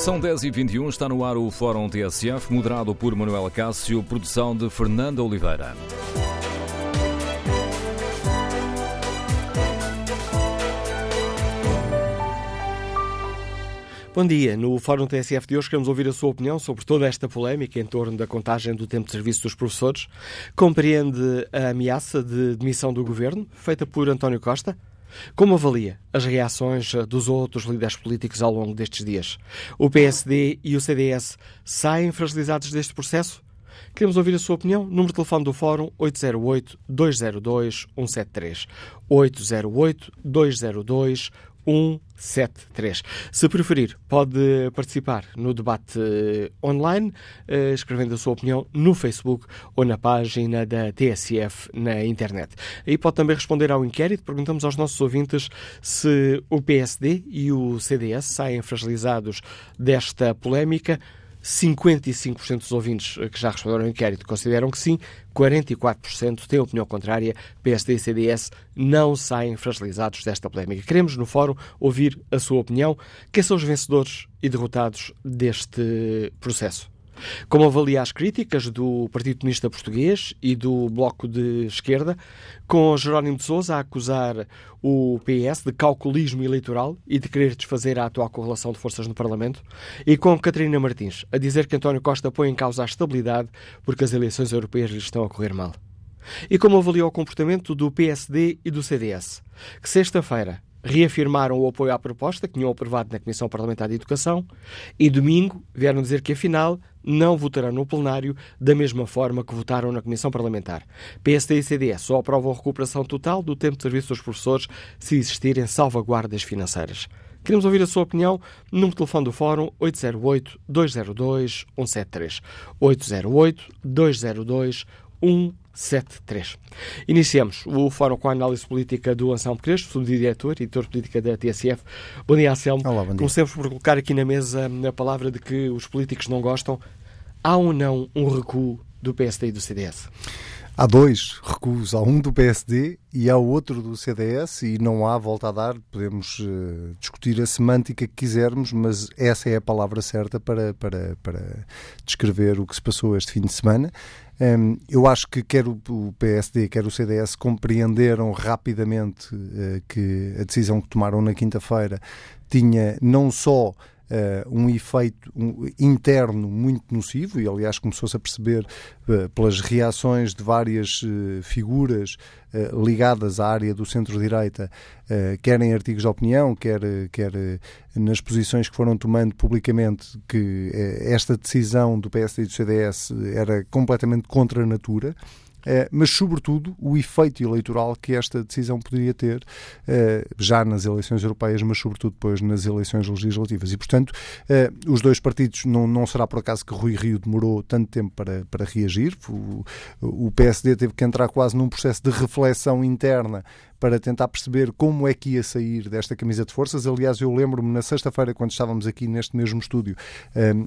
São 10h21, está no ar o Fórum TSF, moderado por Manuela Cássio, produção de Fernanda Oliveira. Bom dia. No Fórum TSF de hoje queremos ouvir a sua opinião sobre toda esta polémica em torno da contagem do tempo de serviço dos professores. Compreende a ameaça de demissão do governo, feita por António Costa? Como avalia as reações dos outros líderes políticos ao longo destes dias? O PSD e o CDS saem fragilizados deste processo? Queremos ouvir a sua opinião. Número de telefone do Fórum 808-202-173. 808-202-173. 173. Se preferir, pode participar no debate online, escrevendo a sua opinião no Facebook ou na página da TSF na internet. Aí pode também responder ao inquérito. Perguntamos aos nossos ouvintes se o PSD e o CDS saem fragilizados desta polémica. 55% dos ouvintes que já responderam ao inquérito consideram que sim, 44% têm opinião contrária. PSD e CDS não saem fragilizados desta polémica. Queremos, no fórum, ouvir a sua opinião. Quem são os vencedores e derrotados deste processo? Como avalia as críticas do Partido Comunista Português e do Bloco de Esquerda, com Jerónimo de Sousa a acusar o PS de calculismo eleitoral e de querer desfazer a atual correlação de forças no Parlamento, e com Catarina Martins a dizer que António Costa põe em causa a estabilidade porque as eleições europeias lhe estão a correr mal. E como avalia o comportamento do PSD e do CDS, que sexta-feira reafirmaram o apoio à proposta que tinham aprovado na Comissão Parlamentar de Educação e domingo vieram dizer que, afinal, não votarão no plenário da mesma forma que votaram na Comissão Parlamentar. PSD e CDS só aprovam a recuperação total do tempo de serviço dos professores se existirem salvaguardas financeiras. Queremos ouvir a sua opinião. De telefone do Fórum 808-202-173. 808-202-173. Iniciamos o Fórum com a análise política do Anselmo Crespo, subdiretor e editor de política da TSF. Bom dia, Anselmo. Olá, bom dia. Comecemos por colocar aqui na mesa a palavra de que os políticos não gostam. Há ou não um recuo do PSD e do CDS? Há dois recuos, há um do PSD e há outro do CDS e não há volta a dar, podemos uh, discutir a semântica que quisermos, mas essa é a palavra certa para, para, para descrever o que se passou este fim de semana. Um, eu acho que quer o, PSD, quer o CDS compreenderam rapidamente uh, que a decisão que tomaram na quinta-feira tinha não só Uh, um efeito um, interno muito nocivo, e aliás começou-se a perceber uh, pelas reações de várias uh, figuras ligadas à área do centro-direita, quer em artigos de opinião, quer, quer nas posições que foram tomando publicamente, que esta decisão do PSD e do CDS era completamente contra a natura. Uh, mas, sobretudo, o efeito eleitoral que esta decisão poderia ter uh, já nas eleições europeias, mas, sobretudo, depois nas eleições legislativas. E, portanto, uh, os dois partidos, não, não será por acaso que Rui Rio demorou tanto tempo para, para reagir. O, o PSD teve que entrar quase num processo de reflexão interna para tentar perceber como é que ia sair desta camisa de forças. Aliás, eu lembro-me na sexta-feira, quando estávamos aqui neste mesmo estúdio,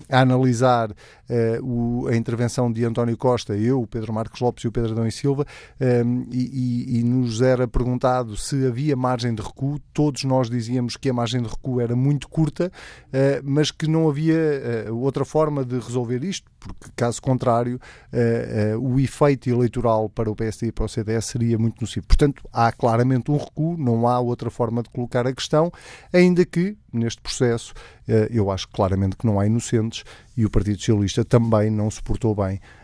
a analisar a intervenção de António Costa, eu, o Pedro Marcos Lopes e o Pedro Adão e Silva, um, e, e, e, nos era perguntado se havia margem de recuo. Todos nós dizíamos que a margem de recuo era muito curta, uh, mas que não havia uh, outra forma de resolver isto, porque, caso contrário, o efeito eleitoral para o PSD e para o CDS seria muito nocivo. Portanto, há claramente um recuo, não há outra forma de colocar a questão, ainda que neste processo eh, eu acho claramente que não há inocentes e o Partido Socialista também não se portou bem eh,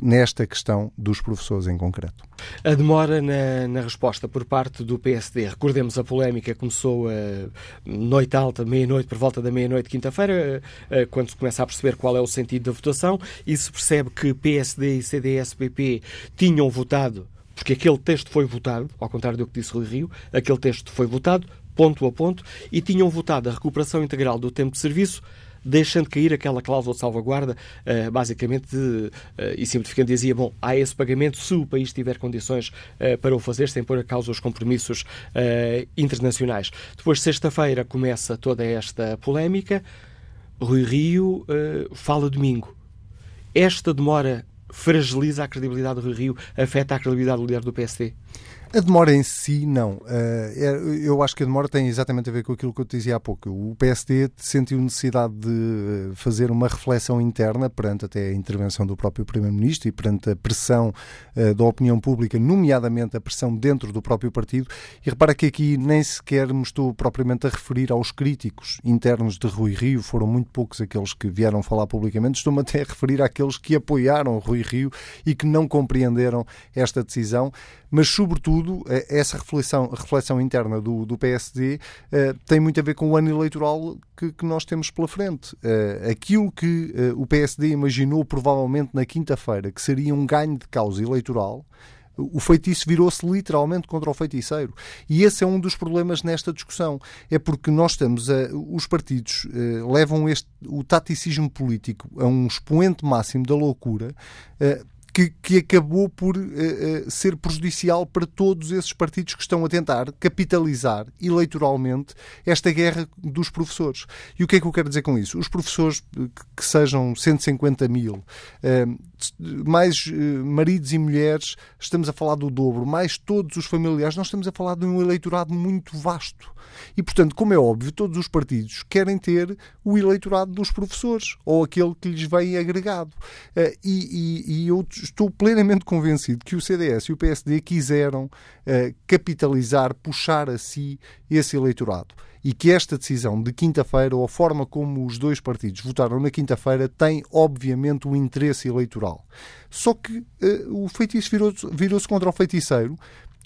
nesta questão dos professores em concreto. A demora na, na, resposta por parte do PSD, recordemos a polémica começou a noite alta, meia-noite, por volta da meia-noite, quinta-feira, eh, quando se começa a perceber qual é o sentido da votação e se percebe que PSD e CDS-PP tinham votado porque aquele texto foi votado, ao contrário do que disse Rui Rio, aquele texto foi votado, ponto a ponto, e tinham votado a recuperação integral do tempo de serviço, deixando cair aquela cláusula de salvaguarda, uh, basicamente, uh, e simplificando, dizia, bom, há esse pagamento se o país tiver condições uh, para o fazer, sem pôr a causa os compromissos internacionais. Depois, sexta-feira, começa toda esta polémica. Rui Rio fala domingo. Esta demora fragiliza a credibilidade do Rio, afeta a credibilidade do líder do PSD? A demora em si, não. Eu acho que a demora tem exatamente a ver com aquilo que eu te dizia há pouco. O PSD sentiu necessidade de fazer uma reflexão interna perante até a intervenção do próprio Primeiro-Ministro e perante a pressão da opinião pública, nomeadamente a pressão dentro do próprio partido. E repara que aqui nem sequer me estou propriamente a referir aos críticos internos de Rui Rio, foram muito poucos aqueles que vieram falar publicamente. Estou-me até a referir àqueles que apoiaram Rui Rio e que não compreenderam esta decisão mas, sobretudo, eh, essa reflexão, reflexão interna do, do PSD uh, eh, tem muito a ver com o ano eleitoral que, que nós temos pela frente. Uh, aquilo que uh, o PSD imaginou, provavelmente na quinta-feira, que seria um ganho de causa eleitoral, o feitiço virou-se literalmente contra o feiticeiro. E esse é um dos problemas nesta discussão. É porque nós estamos a, os partidos levam este, o taticismo político a um expoente máximo da loucura que, que acabou por uh, uh, ser prejudicial para todos esses partidos que estão a tentar capitalizar eleitoralmente esta guerra dos professores. E o que é que eu quero dizer com isso? Os professores que, que sejam 150 mil, mais maridos e mulheres, estamos a falar do dobro, mais todos os familiares, nós estamos a falar de um eleitorado muito vasto. E, portanto, como é óbvio, todos os partidos querem ter o eleitorado dos professores ou aquele que lhes vem agregado. E, e, e, eu estou plenamente convencido que o CDS e o PSD quiseram uh, capitalizar, puxar a si esse eleitorado e que esta decisão de quinta-feira, ou a forma como os dois partidos votaram na quinta-feira, tem obviamente um interesse eleitoral. Só que uh, o feitiço virou-se virou contra o feiticeiro,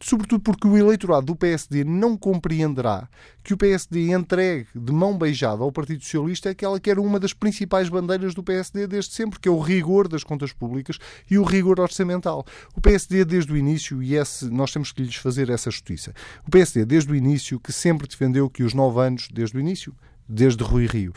sobretudo porque o eleitorado do PSD não compreenderá que o PSD entregue de mão beijada ao Partido Socialista aquela que era uma das principais bandeiras do PSD desde sempre, que é o rigor das contas públicas e o rigor orçamental. O PSD desde o início, e esse, nós temos que lhes fazer essa justiça, o PSD desde o início que sempre defendeu que os nove anos, desde o início, desde Rui Rio,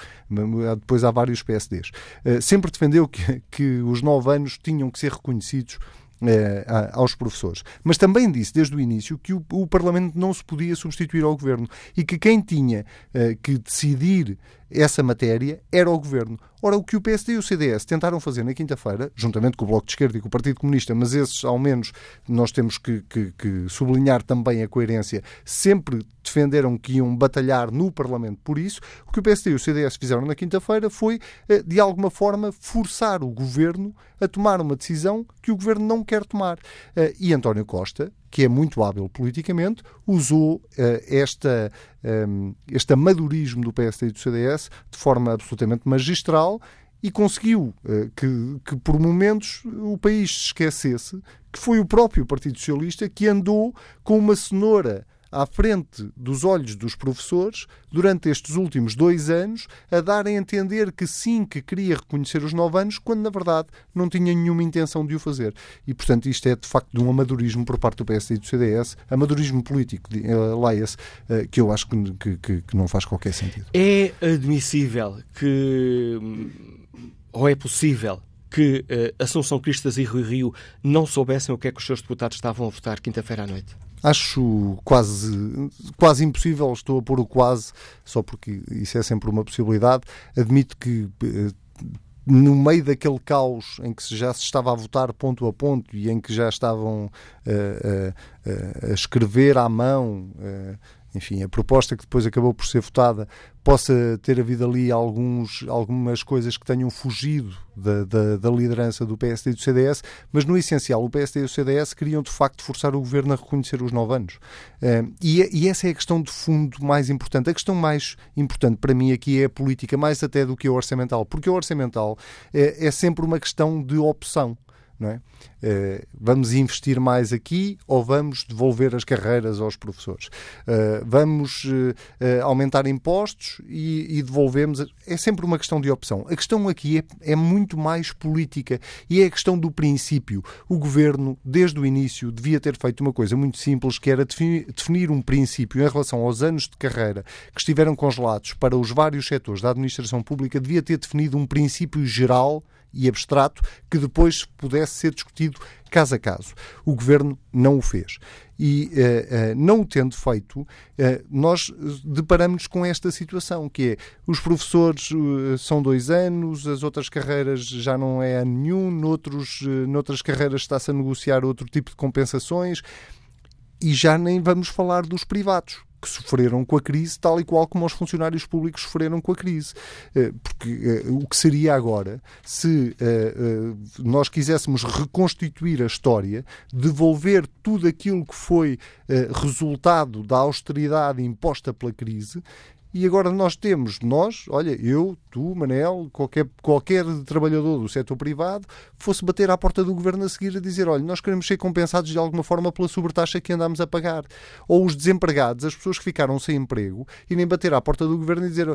depois há vários PSDs, eh, sempre defendeu que, que os nove anos tinham que ser reconhecidos eh, aos professores. Mas também disse desde o início que o, o, Parlamento não se podia substituir ao Governo e que quem tinha eh, que decidir essa matéria era o Governo. Ora, o que o PSD e o CDS tentaram fazer na quinta-feira, juntamente com o Bloco de Esquerda e com o Partido Comunista, mas esses, ao menos, nós temos que, que, que sublinhar também a coerência, sempre defenderam que iam batalhar no Parlamento por isso. O que o PSD e o CDS fizeram na quinta-feira foi, eh, de alguma forma, forçar o Governo a tomar uma decisão que o Governo não quer tomar. Eh, e António Costa, que é muito hábil politicamente, usou uh, esta, um, este amadurismo do PSD e do CDS de forma absolutamente magistral e conseguiu uh, que, que, por momentos, o país se esquecesse que foi o próprio Partido Socialista que andou com uma cenoura à frente dos olhos dos professores durante estes últimos dois anos a darem a entender que sim, que queria reconhecer os nove anos, quando na verdade não tinha nenhuma intenção de o fazer. E portanto isto é de facto de um amadurismo por parte do PSD e do CDS, amadurismo político, uh, leia-se, uh, que eu acho que, que, que não faz qualquer sentido. É admissível que, ou é possível que uh, Assunção Cristas e Rui Rio não soubessem o que é que os seus deputados estavam a votar quinta-feira à noite? Acho quase, quase impossível, estou a pôr o quase, só porque isso é sempre uma possibilidade. Admito que eh, no meio daquele caos em que já se estava a votar ponto a ponto e em que já estavam uh, uh, uh, a escrever à mão enfim, a proposta que depois acabou por ser votada possa ter havido ali alguns, algumas coisas que tenham fugido da, da, da, liderança do PSD e do CDS, mas no essencial o PSD e o CDS queriam de facto forçar o governo a reconhecer os nove anos. E, e, essa é a questão de fundo mais importante. A questão mais importante para mim aqui é a política, mais até do que a orçamental, porque a orçamental é, é sempre uma questão de opção. Não é? Uh, vamos investir mais aqui ou vamos devolver as carreiras aos professores? Uh, vamos uh, aumentar impostos e, e, devolvemos. É sempre uma questão de opção. A questão aqui é, é, muito mais política e é a questão do princípio. O governo, desde o início, devia ter feito uma coisa muito simples, que era definir, definir um princípio em relação aos anos de carreira que estiveram congelados para os vários setores da administração pública, devia ter definido um princípio geral e abstrato que depois pudesse ser discutido caso a caso. O governo não o fez. E uh, uh, não o tendo feito, uh, nós deparamos com esta situação, que é os professores são dois anos, as outras carreiras já não é ano nenhum, noutros, noutras carreiras está-se a negociar outro tipo de compensações e já nem vamos falar dos privados, que sofreram com a crise, tal e qual como os funcionários públicos sofreram com a crise. Eh, porque uh, o que seria agora se uh, nós quiséssemos reconstituir a história, devolver tudo aquilo que foi resultado da austeridade imposta pela crise e agora nós temos, nós, olha, eu, tu, Manel, qualquer, qualquer trabalhador do setor privado, fosse bater à porta do governo a seguir a dizer: olha, nós queremos ser compensados de alguma forma pela sobretaxa que andamos a pagar. Ou os desempregados, as pessoas que ficaram sem emprego, nem bater à porta do governo e dizer: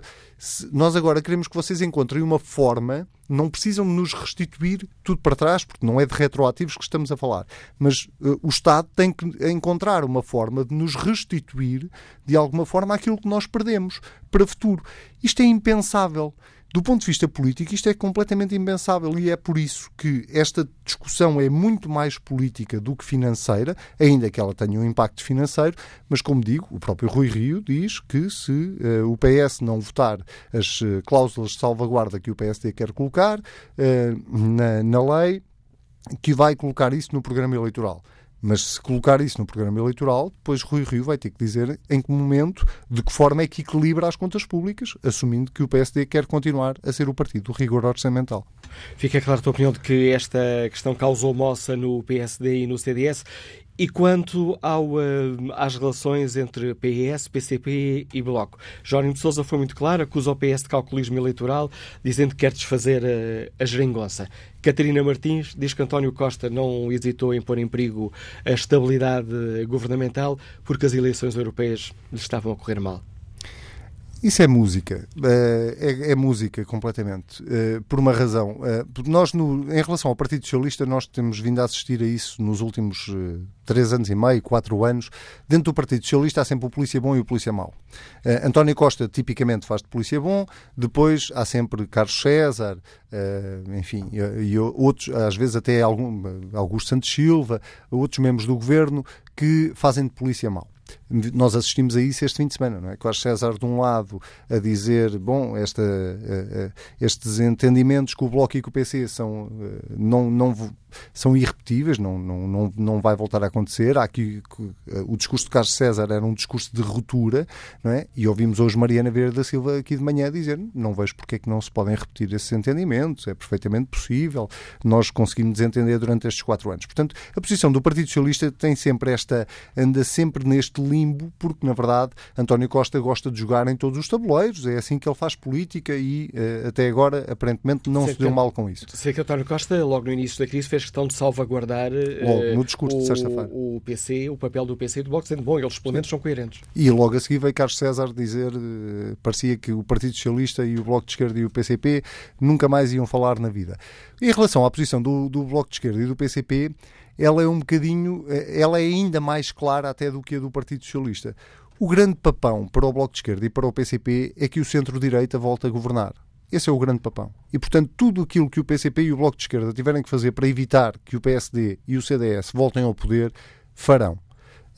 nós agora queremos que vocês encontrem uma forma não precisam nos restituir tudo para trás, porque não é de retroativos que estamos a falar. Mas uh, o Estado tem que encontrar uma forma de nos restituir, de alguma forma, aquilo que nós perdemos para o futuro. Isto é impensável. Do ponto de vista político, isto é completamente impensável e é por isso que esta discussão é muito mais política do que financeira, ainda que ela tenha um impacto financeiro, mas como digo, o próprio Rui Rio diz que se uh, o PS não votar as uh, cláusulas de salvaguarda que o PSD quer colocar uh, na, na lei, que vai colocar isso no programa eleitoral. Mas se colocar isso no programa eleitoral, depois Rui Rio vai ter que dizer em que momento, de que forma é que equilibra as contas públicas, assumindo que o PSD quer continuar a ser o partido do rigor orçamental. Fica clara a tua opinião de que esta questão causou moça no PSD e no CDS e quanto ao, uh, às relações entre PS, PCP e Bloco? Jónimo de Sousa foi muito claro, acusa o PS de calculismo eleitoral, dizendo que quer desfazer uh, a geringonça. Catarina Martins diz que António Costa não hesitou em pôr em perigo a estabilidade governamental porque as eleições europeias lhe estavam a correr mal. Isso é música, eh, é, é música completamente, eh, por uma razão. Eh, nós, no, em relação ao Partido Socialista, nós temos vindo a assistir a isso nos últimos três anos e meio, quatro anos. Dentro do Partido Socialista há sempre o polícia bom e o polícia mau. António Costa tipicamente faz de polícia bom, depois há sempre Carlos César, enfim, e, outros, às vezes até Augusto Santos Silva, outros membros do governo que fazem de polícia mau nós assistimos a isso este fim de semana, não é? Carlos César, de um lado, a dizer, bom, esta, estes entendimentos que o Bloco e que o PC são, eh, não, não, são irrepetíveis, não, não, não, não vai voltar a acontecer. Há aqui, eh, o discurso de Carlos César era um discurso de ruptura, não é? E ouvimos hoje Mariana Vieira da Silva aqui de manhã dizer, não vejo porque é que não se podem repetir esses entendimentos, é perfeitamente possível, nós conseguimos entender durante estes quatro anos. Portanto, a posição do Partido Socialista tem sempre esta, anda sempre neste limbo, porque na verdade António Costa gosta de jogar em todos os tabuleiros, é assim que ele faz política e uh, até agora aparentemente não sei se deu que, mal com isso. Sei que António Costa, logo no início da crise, fez questão de salvaguardar logo, no discurso o, de sexta-feira. o PC, o papel do PC e do Bloco, dizendo, bom, eles pelo menos são coerentes. E logo a seguir veio Carlos César dizer, uh, parecia que o Partido Socialista e o Bloco de Esquerda e o PCP nunca mais iam falar na vida. Em relação à posição do, do Bloco de Esquerda e do PCP, ela é um bocadinho, eh, ela é ainda mais clara até do que a do Partido Socialista. O grande papão para o Bloco de Esquerda e para o PCP é que o centro-direita volta a governar. Esse é o grande papão. E, portanto, tudo aquilo que o PCP e o Bloco de Esquerda tiverem que fazer para evitar que o PSD e o CDS voltem ao poder, farão.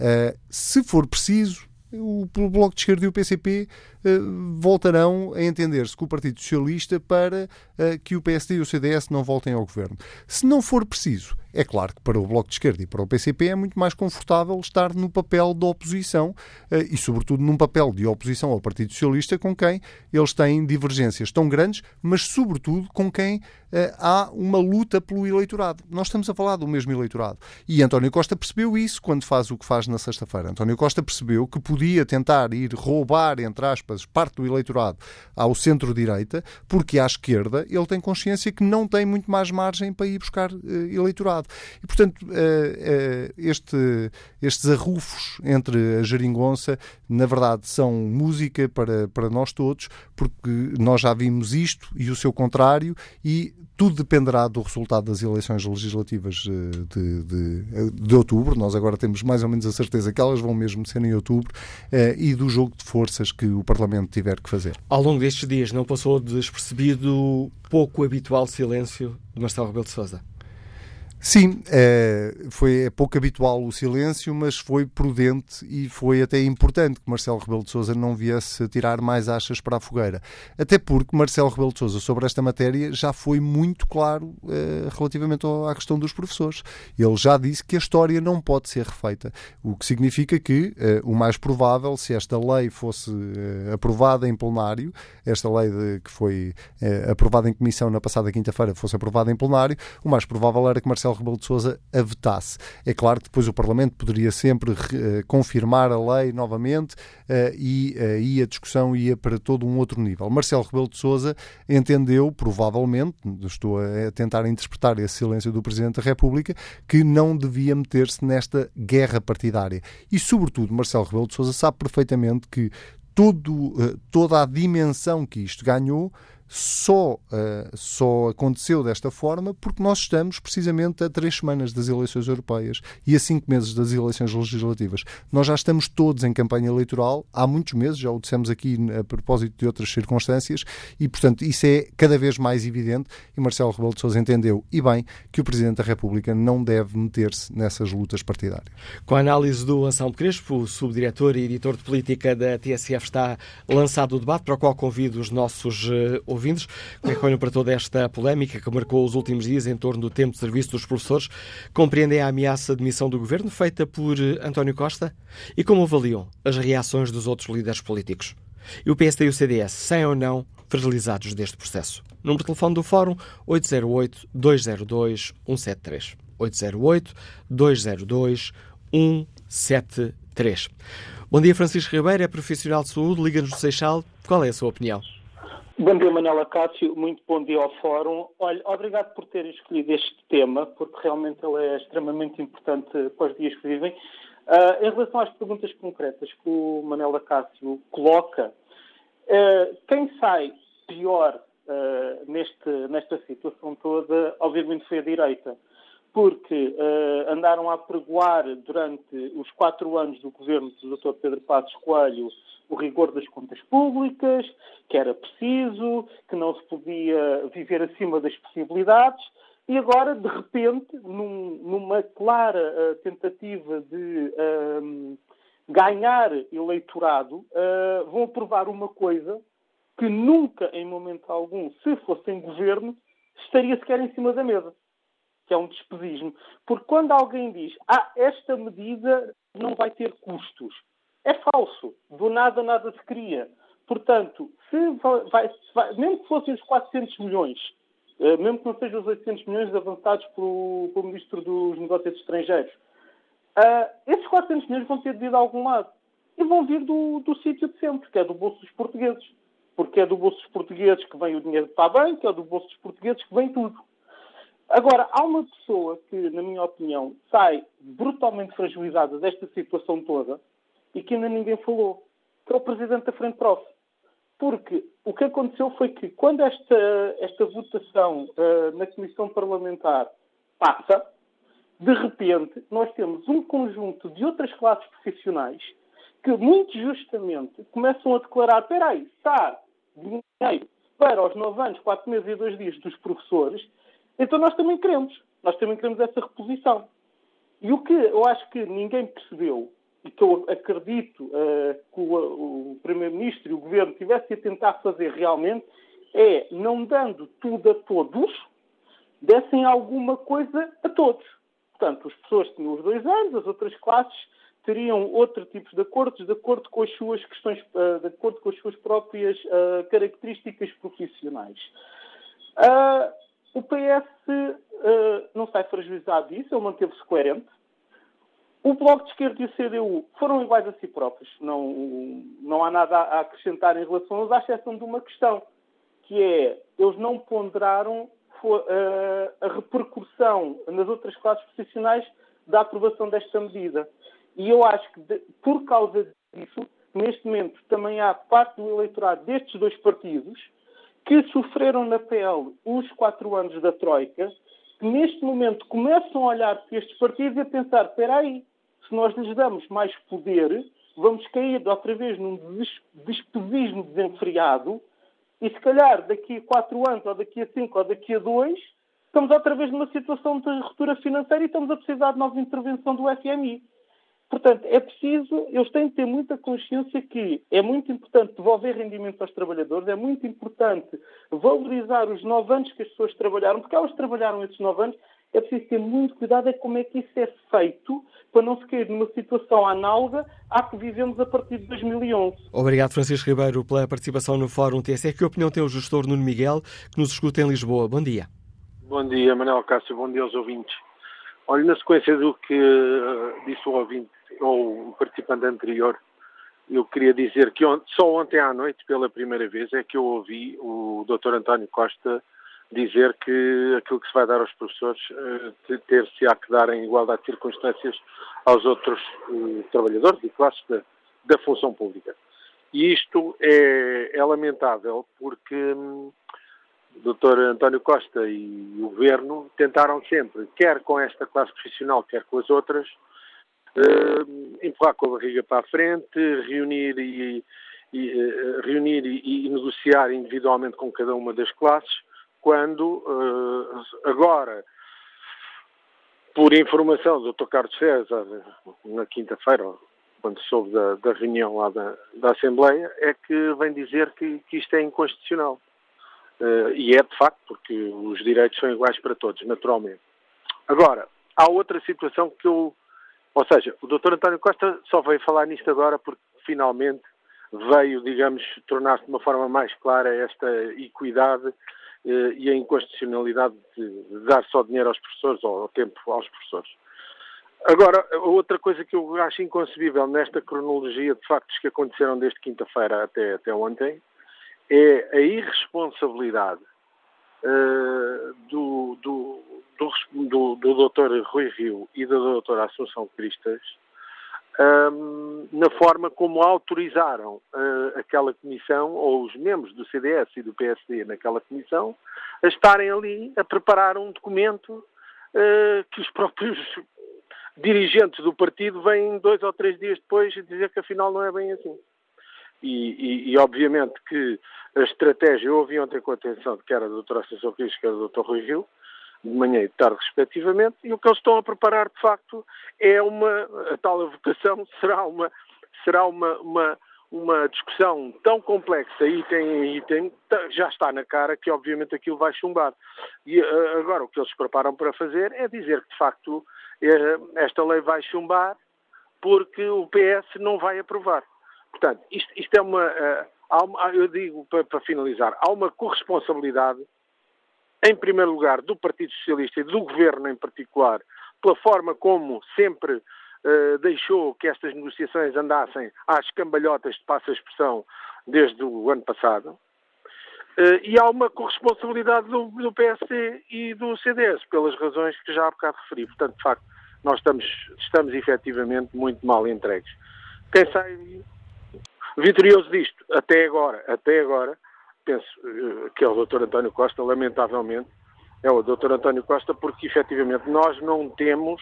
Uh, se for preciso, o, o Bloco de Esquerda e o PCP uh, voltarão a entender-se com o Partido Socialista para uh, que o PSD e o CDS não voltem ao governo. Se não for preciso, é claro que para o Bloco de Esquerda e para o PCP é muito mais confortável estar no papel da oposição eh, e, sobretudo, num papel de oposição ao Partido Socialista com quem eles têm divergências tão grandes, mas, sobretudo, com quem eh, há uma luta pelo eleitorado. Nós estamos a falar do mesmo eleitorado. E António Costa percebeu isso quando faz o que faz na sexta-feira. António Costa percebeu que podia tentar ir roubar, entre aspas, parte do eleitorado ao centro-direita, porque à esquerda ele tem consciência que não tem muito mais margem para ir buscar uh, E, portanto, eh, eh, este, estes arrufos entre a geringonça, na verdade, são música para, para nós todos, porque nós já vimos isto e o seu contrário, e tudo dependerá do resultado das eleições legislativas eh, de, de, de, outubro. Nós agora temos mais ou menos a certeza que elas vão mesmo ser em outubro e do jogo de forças que o Parlamento tiver que fazer. Ao longo destes dias, não passou despercebido pouco habitual silêncio de Marcelo Rebelo de Sousa? Sim, é, foi é pouco habitual o silêncio, mas foi prudente e foi até importante que Marcelo Rebelo de Sousa não viesse tirar mais achas para a fogueira. Até porque Marcelo Rebelo de Sousa sobre esta matéria já foi muito claro é, relativamente à questão dos professores. Ele já disse que a história não pode ser refeita, o que significa que é, o mais provável, se esta lei fosse é, aprovada em plenário, esta lei de, que foi é, aprovada em comissão na passada quinta-feira fosse aprovada em plenário, o mais provável era que Marcelo Rebelo de Sousa a vetasse. É claro que depois o Parlamento poderia sempre uh, confirmar a lei novamente uh, e aí a discussão ia para todo um outro nível. Marcelo Rebelo de Sousa entendeu, provavelmente, estou a tentar interpretar esse silêncio do Presidente da República, que não devia meter-se nesta guerra partidária. E, sobretudo, Marcelo Rebelo de Sousa sabe perfeitamente que todo, toda a dimensão que isto ganhou só, uh, só aconteceu desta forma porque nós estamos precisamente a três semanas das eleições europeias e a cinco meses das eleições legislativas. Nós já estamos todos em campanha eleitoral há muitos meses, já o dissemos aqui a propósito de outras circunstâncias, e portanto isso é cada vez mais evidente. E Marcelo Rebelo de Sousa entendeu, e bem, que o Presidente da República não deve meter-se nessas lutas partidárias. Com a análise do Anselmo Crespo, subdiretor e editor de política da TSF, está lançado o debate para o qual convido os nossos uh, ouvintes. É que olham para toda esta polémica que marcou os últimos dias em torno do tempo de serviço dos professores? Compreendem a ameaça de missão do governo feita por António Costa? E como avaliam as reações dos outros líderes políticos? E o PSD e o CDS, sem ou não fragilizados deste processo? Número de telefone do Fórum 808-202-173. 808-202-173. Bom dia, Francisco Ribeiro, é profissional de saúde, liga-nos do Seixal. Qual é a sua opinião? Bom dia, Manela Cássio. Muito bom dia ao Fórum. Olha, obrigado por ter escolhido este tema, porque realmente ele é extremamente importante para os dias que vivem. Uh, em relação às perguntas concretas que o Manela Cássio coloca, uh, quem sai pior uh, neste, nesta situação toda, obviamente, foi a direita. Porque andaram a pregoar durante os quatro anos do governo do Dr. Pedro Passos Coelho o rigor das contas públicas, que era preciso, que não se podia viver acima das possibilidades, e agora, de repente, num, numa clara uh, tentativa de uh, ganhar eleitorado, uh, vão aprovar uma coisa que nunca, em momento algum, se fossem governo, estaria sequer em cima da mesa, que é um despesismo. Porque quando alguém diz, ah, esta medida não vai ter custos, é falso. Do nada, nada se cria. Portanto, se vai, se vai, mesmo que fossem os 400 milhões, eh, mesmo que não sejam os 800 milhões avançados pelo, pelo Ministro dos Negócios Estrangeiros, uh, esses 400 milhões vão ter de vir de algum lado. E vão vir do, do sítio de sempre, que é do bolso dos portugueses. Porque é do bolso dos portugueses que vem o dinheiro para a banca, é do bolso dos portugueses que vem tudo. Agora, há uma pessoa que, na minha opinião, sai brutalmente fragilizada desta situação toda, e que ainda ninguém falou, que é o presidente da Frente Prof. Porque o que aconteceu foi que, quando esta, esta votação uh, na Comissão Parlamentar passa, de repente, nós temos um conjunto de outras classes profissionais que, muito justamente, começam a declarar: espera aí, está dinheiro para os 9 anos, 4 meses e 2 dias dos professores, então nós também queremos. Nós também queremos essa reposição. E o que eu acho que ninguém percebeu e que eu acredito uh, que o, o Primeiro-Ministro e o Governo tivessem a tentar fazer realmente, é, não dando tudo a todos, dessem alguma coisa a todos. Portanto, as pessoas tinham os dois anos, as outras classes teriam outro tipo de acordos de acordo com as suas questões, uh, de acordo com as suas próprias uh, características profissionais. o PS não sai fragilizado disso, ele manteve-se coerente. O Bloco de Esquerda e o CDU foram iguais a si próprios. Não, não há nada a acrescentar em relação a eles, à exceção de uma questão, que é, eles não ponderaram eh, a repercussão nas outras classes profissionais da aprovação desta medida. E eu acho que, de, por causa disso, neste momento também há parte do eleitorado destes dois partidos que sofreram na pele os quatro anos da Troika, que neste momento começam a olhar para estes partidos e a pensar: espera aí, se nós lhes damos mais poder, vamos cair outra vez num despesismo desenfreado e se calhar daqui a quatro anos, ou daqui a cinco, ou daqui a dois, estamos outra vez numa situação de ruptura financeira e estamos a precisar de nova intervenção do FMI. Portanto, é preciso, eles têm de ter muita consciência que é muito importante devolver rendimento aos trabalhadores, é muito importante valorizar os nove anos que as pessoas trabalharam, porque elas trabalharam esses nove anos, é preciso ter muito cuidado é como é que isso é feito para não se cair numa situação análoga à que vivemos a partir de 2011. Obrigado, Francisco Ribeiro, pela participação no Fórum TSE. Que opinião tem o gestor Nuno Miguel, que nos escuta em Lisboa? Bom dia. Bom dia, Manuel Cássio. Bom dia aos ouvintes. Olha, na sequência do que uh, disse o ouvinte, ou o participante anterior, eu queria dizer que on só ontem à noite, pela primeira vez, é que eu ouvi o Dr. António Costa dizer que aquilo que se vai dar aos professores uh, ter-se-á que dar em igualdade de circunstâncias aos outros uh, trabalhadores e classes da, da, função pública. E isto é, é lamentável porque hum, o Dr. António Costa e o Governo tentaram sempre, quer com esta classe profissional, quer com as outras, uh, empurrar com a barriga para a frente, reunir e, e reunir e, e, negociar individualmente com cada uma das classes, quando uh, agora, por informação do Dr. Carlos César, na quinta-feira, quando soube da, da reunião lá da, da, Assembleia, é que vem dizer que, que isto é inconstitucional. Uh, e é de facto, porque os direitos são iguais para todos, naturalmente. Agora, há outra situação que eu ou seja, o Dr. António Costa só veio falar nisto agora porque finalmente veio, digamos, tornar-se de uma forma mais clara esta equidade eh, e a inconstitucionalidade de, dar só dinheiro aos professores ou tempo aos professores. Agora, outra coisa que eu acho inconcebível nesta cronologia de factos que aconteceram desde quinta-feira até, até ontem é a irresponsabilidade uh, do, do, do, do, do Dr. Rui Rio e da doutora Assunção Cristas um, na forma como autorizaram uh, aquela comissão, ou os membros do CDS e do PSD naquela comissão, a estarem ali a preparar um documento uh, que os próprios dirigentes do partido vêm dois ou três dias depois dizer que afinal não é bem assim. E, e, e obviamente que a estratégia, eu ouvi ontem com atenção de que era a doutora Assunção Cristas, que era o Dr. Rui Rio, de manhã e de tarde, respectivamente, e o que eles estão a preparar, de facto, é uma, a tal votação será uma, será uma, uma, uma discussão tão complexa, item em item, já está na cara que, obviamente, aquilo vai chumbar. E uh, agora, o que eles se preparam para fazer é dizer que, de facto, uh, esta lei vai chumbar porque o PS não vai aprovar. Portanto, isto, isto é uma, uma, eu digo para, para finalizar, há uma corresponsabilidade em primeiro lugar, do Partido Socialista e do Governo em particular, pela forma como sempre uh, deixou que estas negociações andassem às cambalhotas, de passa a expressão, desde o ano passado. Uh, e há uma corresponsabilidade do, do PSD e do CDS, pelas razões que já há bocado referi. Portanto, de facto, nós estamos, estamos efetivamente muito mal entregues. Quem sai vitorioso disto, até agora, até agora, penso eh, que é o Dr. António Costa, lamentavelmente, é o Dr. António Costa, porque efetivamente nós não temos,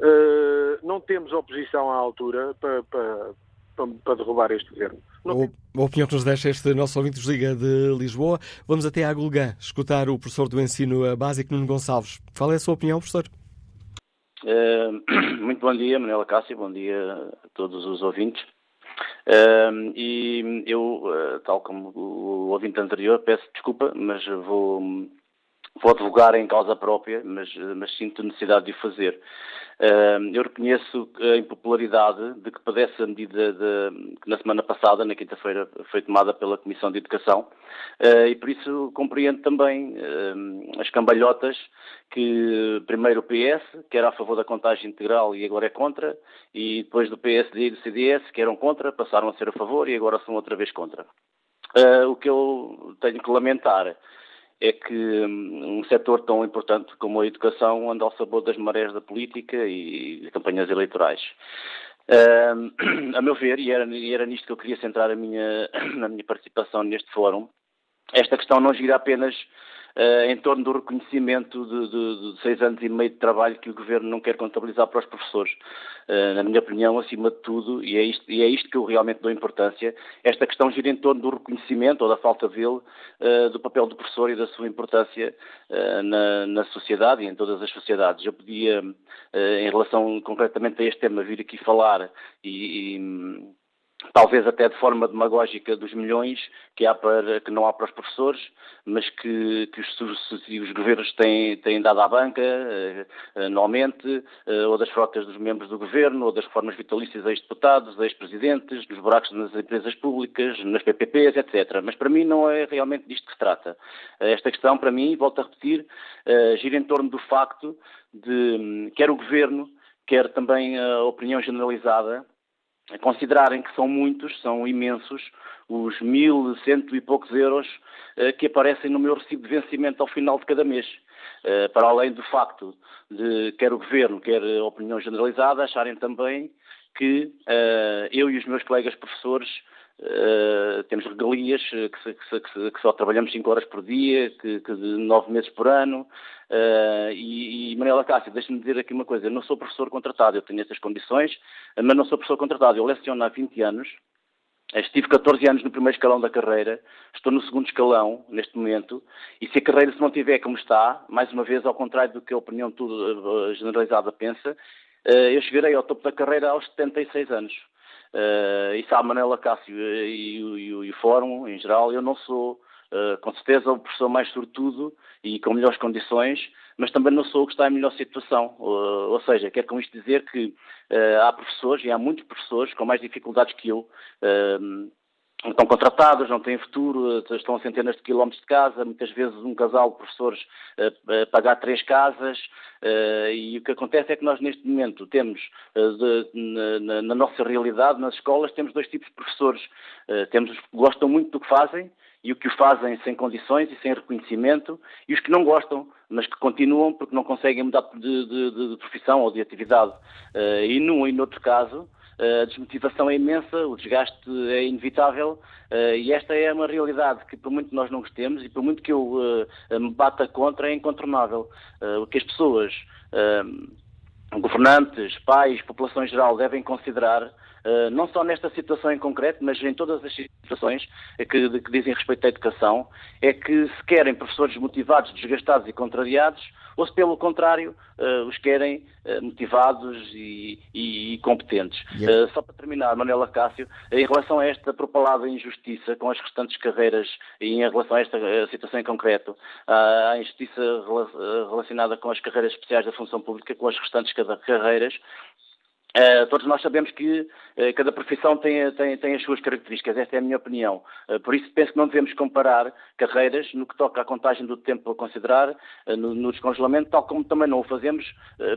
uh, não temos oposição à altura para, para, para, para derrubar este governo. A opinião que nos deixa este nosso ouvinte dos Liga de Lisboa. Vamos até à Gulgã escutar o professor do ensino básico, Nuno Gonçalves. Qual é a sua opinião, professor? Uh, muito bom dia, Manuela Cássio, bom dia a todos os ouvintes. Uh, e eu, uh, tal como o ouvinte anterior, peço desculpa, mas vou, vou advogar em causa própria, mas, mas sinto necessidade de o fazer. Eu reconheço a impopularidade de que padece a medida de, que na semana passada, na quinta-feira, foi tomada pela Comissão de Educação uh, e por isso compreendo também as cambalhotas que primeiro o PS, que era a favor da contagem integral e agora é contra, e depois do PSD e do CDS, que eram contra, passaram a ser a favor e agora são outra vez contra. o que eu tenho que lamentar é que hum, um setor tão importante como a educação anda ao sabor das marés da política e de campanhas eleitorais. Uh, a meu ver, e era, e era, nisto que eu queria centrar a minha, a minha participação neste fórum, esta questão não gira apenas em torno do reconhecimento de, de, de, seis anos e meio de trabalho que o Governo não quer contabilizar para os professores. na minha opinião, acima de tudo, e é, isto, e é isto que eu realmente dou importância, esta questão gira em torno do reconhecimento ou da falta dele do papel do professor e da sua importância na, na, sociedade e em todas as sociedades. Eu podia, em relação concretamente a este tema, vir aqui falar e, e talvez até de forma demagógica dos milhões que, há para, que não há para os professores, mas que, que os sucessivos governos têm, têm dado à banca eh, anualmente, eh, ou das frotas dos membros do governo, ou das reformas vitalícias a ex-deputados, a ex-presidentes, dos buracos nas empresas públicas, nas PPPs, etc. Mas para mim não é realmente disto que se trata. Esta questão, para mim, volto a repetir, eh, gira em torno do facto de hum, quer o governo, quer também a opinião generalizada, considerarem que são muitos, são imensos, os mil cento e poucos euros uh, que aparecem no meu recibo de vencimento ao final de cada mês. Uh, para além do facto de quer o Governo, quer a opinião generalizada, acharem também que uh, eu e os meus colegas professores Uh, temos regalias que, que, que, que, só trabalhamos 5 horas por dia, que, de 9 meses por ano. Uh, e, e Manuela Cássio, deixe-me dizer aqui uma coisa: eu não sou professor contratado, eu tenho essas condições, mas não sou professor contratado. Eu leciono há 20 anos, estive 14 anos no primeiro escalão da carreira, estou no segundo escalão neste momento, e se a carreira se mantiver como está, mais uma vez, ao contrário do que a opinião generalizada pensa, eu chegarei ao topo da carreira aos 76 anos. Uh, e sabe, Manela Cássio e, e, e, o Fórum, em geral, eu não sou, uh, com certeza, o professor mais sortudo e com melhores condições, mas também não sou o que está em melhor situação. Uh, ou seja, quero com isto dizer que há professores, e há muitos professores, com mais dificuldades que eu, estão contratados, não têm futuro, estão a centenas de quilómetros de casa, muitas vezes um casal de professores a, pagar três casas, uh, e o que acontece é que nós neste momento temos, uh, de, na, na, nossa realidade, nas escolas, temos dois tipos de professores. Uh, temos os que gostam muito do que fazem e o que o fazem sem condições e sem reconhecimento, e os que não gostam, mas que continuam porque não conseguem mudar de, de, de profissão ou de atividade. e num e noutro caso, a desmotivação é imensa, o desgaste é inevitável uh, e esta é uma realidade que, por muito nós não gostemos e por muito que eu uh, me bata contra, é incontornável. O que as pessoas, governantes, pais, população em geral, devem considerar não só nesta situação em concreto, mas em todas as situações que, que, dizem respeito à educação, é que se querem professores motivados, desgastados e contrariados, ou se pelo contrário uh, os querem uh, motivados e, e, competentes. Yeah. Uh, só para terminar, Manuela Cássio, em relação a esta propalada injustiça com as restantes carreiras e em relação a esta situação em concreto, a injustiça relacionada com as carreiras especiais da função pública, com as restantes carreiras, Uh, todos nós sabemos que uh, cada profissão tem, tem, tem, as suas características, esta é a minha opinião. Uh, por isso penso que não devemos comparar carreiras no que toca à contagem do tempo a considerar, no, no, descongelamento, tal como também não o fazemos,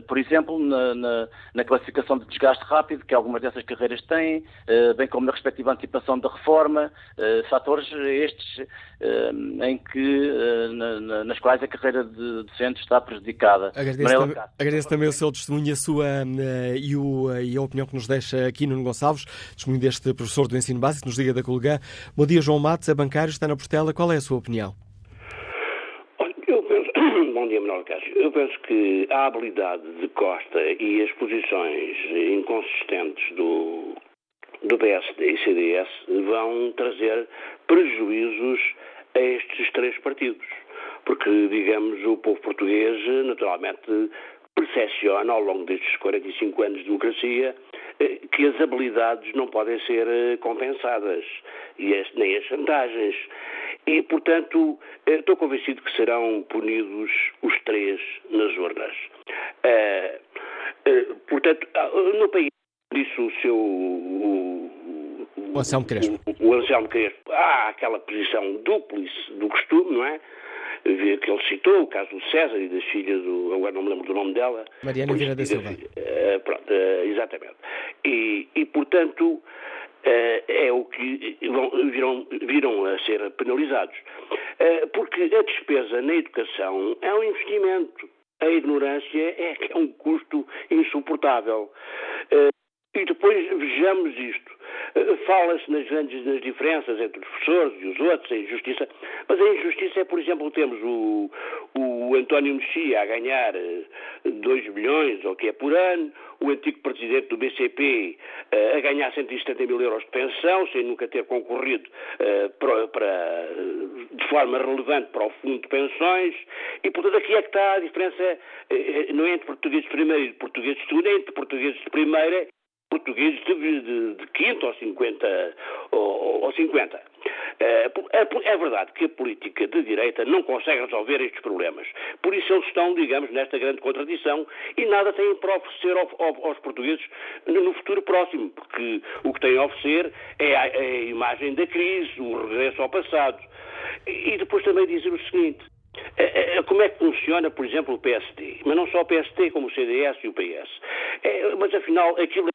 por exemplo, na, na, na, classificação de desgaste rápido, que algumas dessas carreiras têm, bem como na respectiva antecipação da reforma, fatores estes em que, na, nas quais a carreira de docente está prejudicada. Agradeço, tam agradeço também o seu testemunho a sua, e o e a opinião que nos deixa aqui Nuno Gonçalves, testemunho deste professor do ensino básico, nos Liga da Colgã. Bom dia, João Matos, é bancário, está na Portela. Qual é a sua opinião? Bom dia, Manuel Cássio. Eu penso que a habilidade de Costa e as posições inconsistentes do, do PSD e CDS vão trazer prejuízos a estes três partidos. Porque, digamos, o povo português, naturalmente, percepciona, ao longo destes 45 anos de democracia, eh, que as habilidades não podem ser eh, compensadas, e as, nem as chantagens. E, portanto, eh, estou convencido que serão punidos os três nas urnas. portanto, ah, no país, disse o seu. O, o Anselmo Crespo. O, o Anselmo Crespo. Há aquela posição dúplice do costume, não é? Que ele citou, o caso do César e das filhas do. Agora não me lembro do nome dela. Mariana Vieira da Silva. Uh, pronto, uh, exatamente. E, e portanto, uh, é o que vão, viram, viram a ser penalizados. porque a despesa na educação é um investimento. A ignorância é é um custo insuportável. E depois vejamos isto. Eh, fala-se nas grandes nas diferenças entre os professores e os outros, a injustiça, mas a injustiça é, por exemplo, temos o, o António Mexia a ganhar 2 eh, milhões, ou que é por ano, o antigo presidente do BCP eh, a ganhar 170 mil euros de pensão, sem nunca ter concorrido para, para, de forma relevante para o fundo de pensões, e portanto aqui é que está a diferença, não é entre portugueses de primeira e portugueses de segunda, é entre portugueses de primeira portugueses de, de, de 500 ou 50. Ou, ou 50. É, é, é, verdade que a política de direita não consegue resolver estes problemas. Por isso eles estão, digamos, nesta grande contradição e nada têm para oferecer ao, ao, aos portugueses no futuro próximo, porque o que têm a oferecer é a, é a imagem da crise, o regresso ao passado. E depois também dizer o seguinte, é, como é que funciona, por exemplo, o PSD? Mas não só o PSD, como o CDS e o PS. Mas afinal, aquilo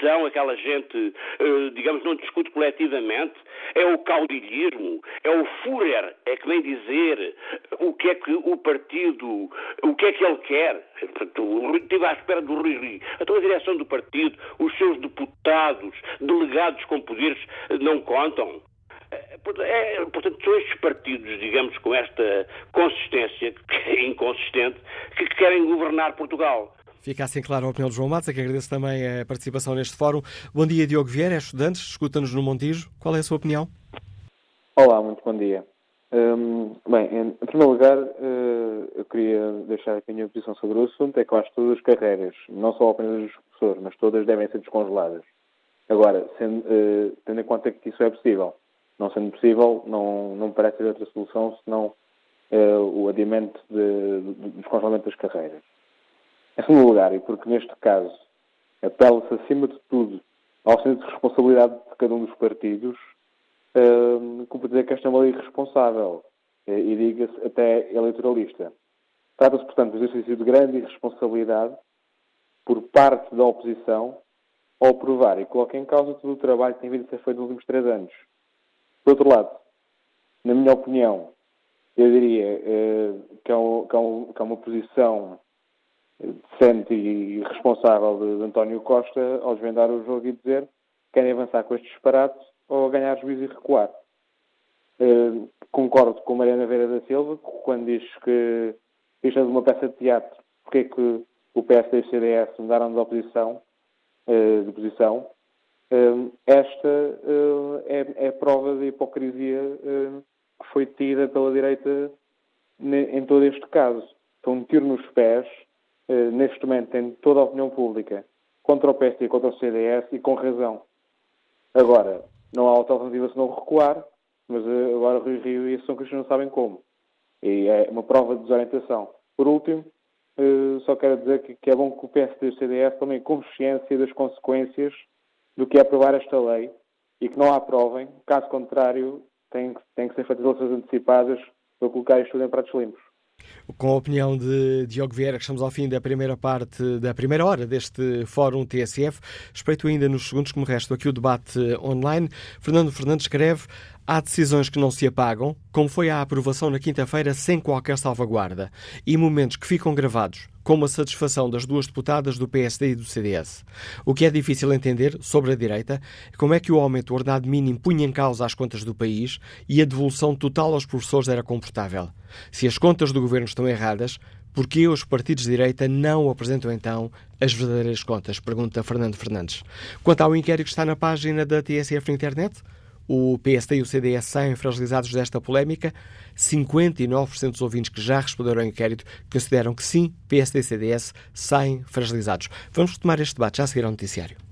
são aquela gente, eh, digamos, não discute coletivamente, é o caudilhismo, é o Führer, é que vem dizer o que é que o partido, o que é que ele quer. Estive à espera do Rui Rio. Então a direção do partido, os seus deputados, delegados com poderes, não contam. Eh, é, portanto, são estes partidos, digamos, com esta consistência, que é inconsistente, que querem governar Portugal. Fica assim claro a opinião de João Matos, a que agradeço também a participação neste fórum. Bom dia, Diogo Vieira, é estudante, escuta-nos no Montijo. Qual é a sua opinião? Olá, muito bom dia. Um, bem, em, primeiro lugar, uh, eu queria deixar aqui a minha posição sobre o assunto, é que eu acho que todas as carreiras, não só apenas dos professores, mas todas devem ser descongeladas. Agora, sendo, uh, tendo em conta que isso é possível, não sendo possível, não, não parece haver outra solução senão uh, o adiamento de, de, de descongelamento das carreiras. Em segundo lugar, e porque neste caso apela-se acima de tudo ao centro de responsabilidade de cada um dos partidos, como dizer que esta é uma lei irresponsável uh, e diga-se até eleitoralista. Trata-se, portanto, de um exercício de grande irresponsabilidade por parte da oposição ao provar e coloca em causa todo o trabalho que tem vindo a ser feito nos últimos três anos. Por outro lado, na minha opinião, eu diria uh, que, é um, que, é um, que é uma posição decente e responsável de, de, António Costa ao desvendar o jogo e dizer que querem avançar com este disparate ou ganhar juízo e recuar. Uh, concordo com Mariana Vera da Silva quando diz que isto é de uma peça de teatro. Porque é que o PSD e o CDS mudaram de oposição, uh, de posição? Uh, esta é, é, prova de hipocrisia que foi tida pela direita em todo este caso. Foi um tiro nos pés neste momento tem toda a opinião pública contra o PSD e contra o CDS e com razão. Agora, não há outra alternativa senão recuar, mas eh, agora o Rio Rio e a São Cristiano não sabem como. E é uma prova de desorientação. Por último, eh, só quero dizer que é bom que o PSD e o CDS tomem consciência das consequências do que é aprovar esta lei e que não a aprovem. Caso contrário, tem que, tem que ser feitas eleições antecipadas para colocar isto tudo em pratos limpos. Com a opinião de Diogo Vieira, que estamos ao fim da primeira parte, da primeira hora deste Fórum TSF. Espreito ainda nos segundos como resto aqui o debate online. Fernando Fernandes escreve Há decisões que não se apagam, como foi a aprovação na quinta-feira sem qualquer salvaguarda, e momentos que ficam gravados, como a satisfação das duas deputadas do PSD e do CDS. O que é difícil entender sobre a direita é como é que o aumento do ordenado mínimo punha em causa as contas do país e a devolução total aos professores era confortável. Se as contas do governo estão erradas, por que os partidos de direita não apresentam então as verdadeiras contas? Pergunta Fernando Fernandes. Quanto ao inquérito que está na página da TSF na internet, o PSD e o CDS saem fragilizados desta polémica. 59% dos ouvintes que já responderam ao inquérito consideram que sim, PSD e CDS saem fragilizados. Vamos retomar este debate já a seguir ao noticiário.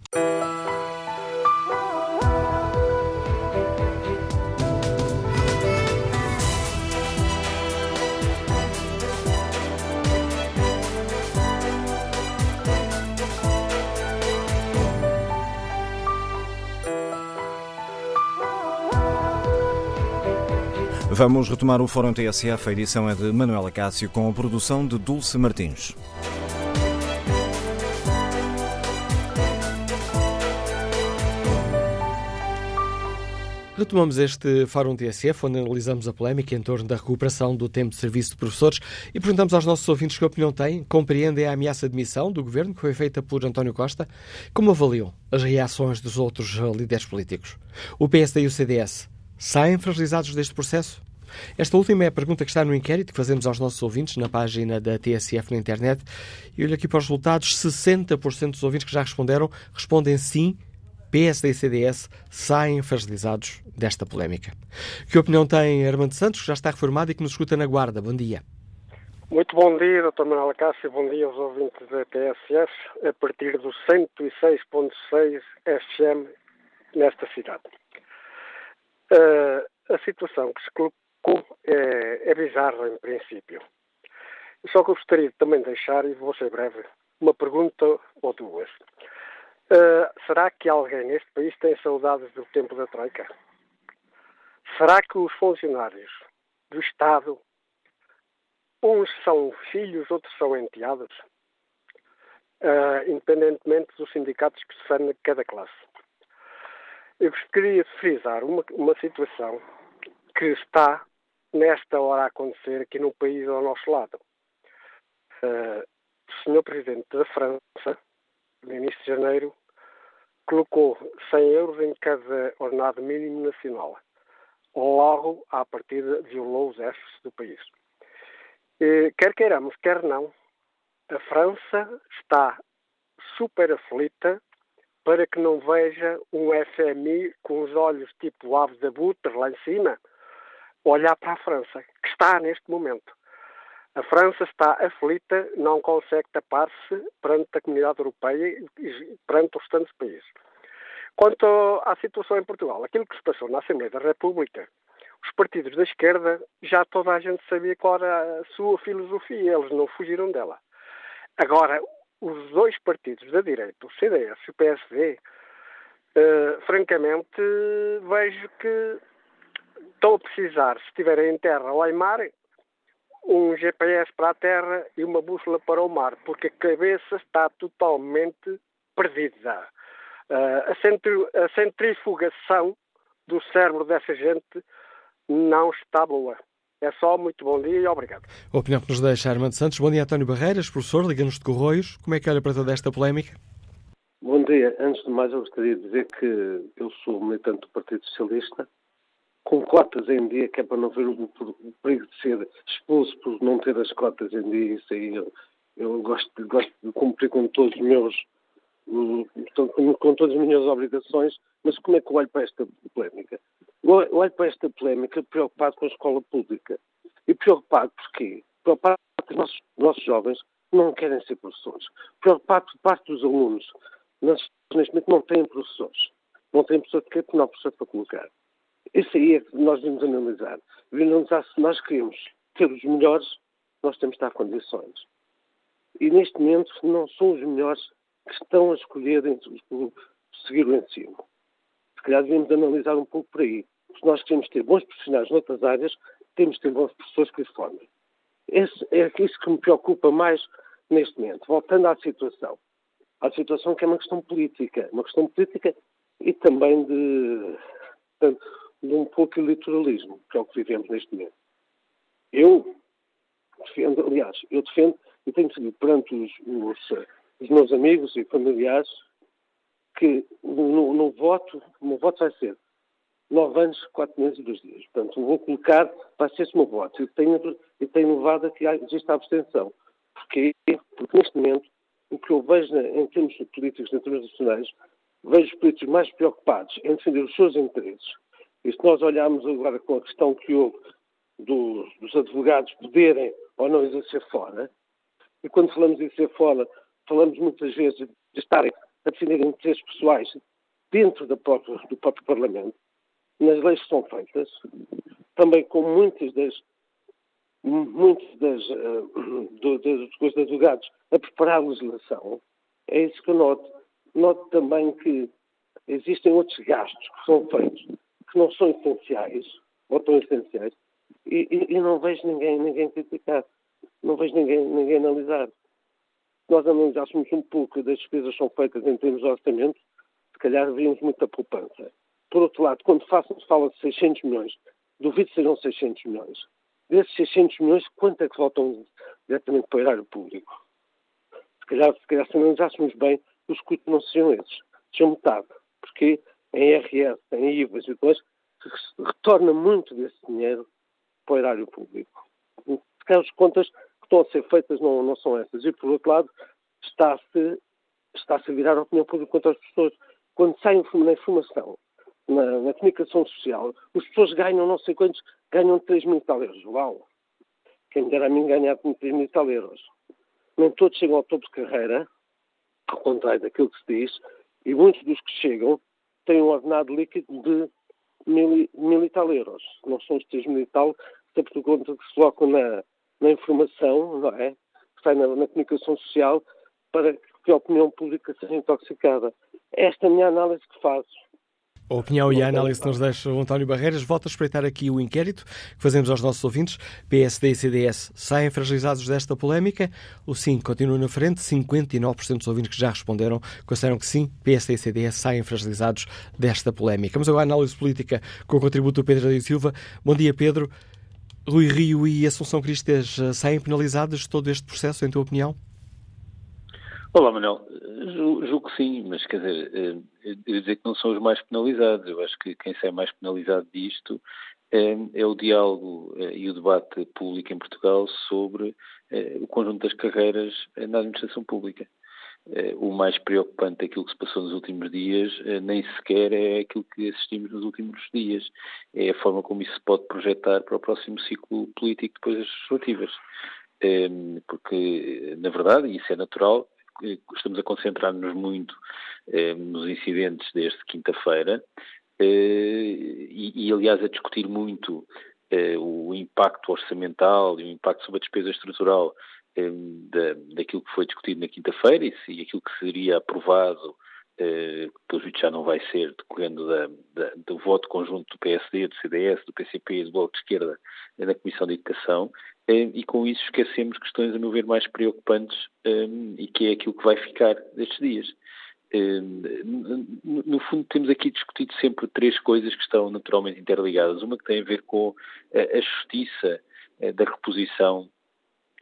Vamos retomar o Fórum TSF. A edição é de Manuela Cássio com a produção de Dulce Martins. Retomamos este Fórum TSF, onde analisamos a polémica em torno da recuperação do tempo de serviço de professores e perguntamos aos nossos ouvintes que opinião têm, compreendem a ameaça de missão do governo que foi feita por António Costa, como avaliam as reações dos outros líderes políticos. O PSD e o CDS saem fragilizados deste processo? Esta última é a pergunta que está no inquérito que fazemos aos nossos ouvintes na página da TSF na internet. E olho aqui para os resultados: 60% dos ouvintes que já responderam respondem sim PSD e CDS saem fragilizados desta polémica. Que opinião tem Armando Santos, que já está reformado e que nos escuta na Guarda? Bom dia. Muito bom dia, Dr. Manuel Cássio. Bom dia aos ouvintes da TSF, a partir do 106.6 FM nesta cidade. Uh, a situação que se colocou é, é bizarra, em princípio. Só que eu gostaria também de deixar, e vou ser breve, uma pergunta ou duas. Uh, será que alguém neste país tem saudades do tempo da Troika? Será que os funcionários do Estado, uns são filhos, outros são enteados? Uh, independentemente dos sindicatos que se fazem cada classe. Eu gostaria de frisar uma, uma situação que está nesta hora a acontecer aqui no país ao nosso lado. Uh, o senhor Presidente da França no início de janeiro, colocou 100 euros em cada ordenado mínimo nacional. Logo, à partida, violou os déficits do país. E, quer queiramos, quer não, a França está super aflita para que não veja um FMI com os olhos tipo ave da butre lá em cima olhar para a França, que está neste momento. A França está aflita, não consegue tapar-se perante a comunidade europeia e perante os restantes países. Quanto à situação em Portugal, aquilo que se passou na Assembleia da República, os partidos da esquerda já toda a gente sabia qual era a sua filosofia, eles não fugiram dela. Agora, os dois partidos da direita, o CDS e o PSD, eh, francamente, vejo que estão a precisar, se estiverem em terra ou em mar, um GPS para a terra e uma bússola para o mar, porque a cabeça está totalmente perdida. Uh, a, centri a centrifugação do cérebro dessa gente não está boa. É só, muito bom dia e obrigado. A opinião que nos deixa Armando Santos. Bom dia, António Barreiras, professor, liga-nos de Corroios. Como é que olha para toda esta polémica? Bom dia. Antes de mais, eu gostaria de dizer que eu sou militante do Partido Socialista com cotas em dia, que é para não ver o, perigo de ser expulso por não ter as cotas em dia. Isso aí eu, eu gosto, gosto de cumprir com todos os meus com todas as minhas obrigações, mas como é que eu olho para esta polémica? Eu olho para esta polémica preocupado com a escola pública. E preocupado porquê? Preocupado porque os nossos, nossos jovens não querem ser professores. Preocupado por parte dos alunos. neste momento não têm professores. Não têm professor de quê? Porque não há professor para colocar. Isso aí é que nós devemos analisar. Devemos analisar se nós queremos ter os melhores, nós temos de dar condições. E neste momento não são os melhores que estão a escolher seguir o ensino. Se calhar devemos analisar um pouco por aí. Se nós queremos ter bons profissionais noutras áreas, temos de ter bons professores que os formem. Esse, é isso que me preocupa mais neste momento. Voltando à situação. À situação que é uma questão política. Uma questão política e também de, de um pouco eleitoralismo, que é o que vivemos neste momento. Eu defendo, aliás, eu defendo e tenho seguido perante os, os, os meus amigos e familiares que no, no voto, o meu voto vai ser nove anos, quatro meses e dois dias. Portanto, vou colocar, vai ser esse o meu voto. E tenho, e tenho levado a que exista abstenção. Porquê? Porque neste momento, o que eu vejo em termos políticos internacionais, vejo os políticos mais preocupados em defender os seus interesses. E se nós olharmos agora com a questão que houve dos, dos advogados poderem ou não exercer fora, e quando falamos de exercer fora, falamos muitas vezes de estarem a defender interesses pessoais dentro do próprio, do próprio Parlamento, nas leis que são feitas, também com muitas das muitas das, uh, das de advogados a preparar a legislação, é isso que eu noto. Noto também que existem outros gastos que são feitos que não são essenciais, ou tão essenciais, e, e, e não vejo ninguém, ninguém criticar, não vejo ninguém, ninguém analisar nós analisássemos um pouco das despesas que são feitas em termos de orçamento, se calhar veríamos muita poupança. por outro lado, quando se fala de 600 milhões, duvido que sejam 600 milhões. Desses 600 milhões, quanto é que voltam diretamente para o erário público? Se calhar, se calhar, se analisássemos bem, os custos não sejam esses, sejam metade. Porque em IRS, em IVAs e depois, se retorna muito desse dinheiro para o erário público. Se as contas que estão a ser feitas não, não são essas. E, por outro lado, está-se está a virar a opinião pública contra as pessoas. Quando saem na informação, na, na, comunicação social, as pessoas ganham não sei quantos, ganham 3 mil tal euros. Uau! Quem dera a mim ganhar 3 mil tal euros. Nem todos chegam ao topo de carreira, ao contrário daquilo que se diz, e muitos dos que chegam têm um ordenado líquido de mil, mil e tal euros. Não são os 3 mil e tal, por conta que se colocam na, na informação, não é? Que sai na, na comunicação social para que a opinião pública seja intoxicada. Esta é a minha análise que faço. A opinião e a análise que nos deixa o António Barreiras. Volto a espreitar aqui o inquérito que fazemos aos nossos ouvintes. PSD e CDS saem fragilizados desta polémica. O sim continua na frente. 59% dos ouvintes que já responderam consideram que sim, PSD e CDS saem fragilizados desta polémica. Vamos agora à análise política com o contributo do Pedro da Silva. Bom dia, Pedro. Rui Rio e Assunção Cristas eh, saem penalizados de todo este processo, em tua opinião? Olá, Manuel. Julgo que sim, mas quer dizer, eh, eu dizer que não são os mais penalizados. Eu acho que quem sai mais penalizado disto é, é o diálogo eh, e o debate público em Portugal sobre é, o conjunto das carreiras na administração pública. É, o mais preocupante daquilo que se passou nos últimos dias nem sequer é aquilo que assistimos nos últimos dias. É a forma como isso se pode projetar para o próximo ciclo político depois das legislativas. Porque, na verdade, e isso é natural, estamos a concentrar-nos muito eh, nos incidentes desde quinta-feira eh, e, e, aliás, a discutir muito eh, o impacto orçamental e o impacto sobre a despesa estrutural eh, da, daquilo que foi discutido na quinta-feira e, e aquilo que seria aprovado eh, pelo juízo já não vai ser, decorrendo da, da, do voto conjunto do PSD, do CDS, do PCP e do Bloco de Esquerda na Comissão de Educação, eh, e com isso esquecemos questões, a meu ver, mais preocupantes eh, e que é aquilo que vai ficar destes dias. Eh, no fundo, temos aqui discutido sempre três coisas que estão naturalmente interligadas. Uma que tem a ver com a justiça da reposição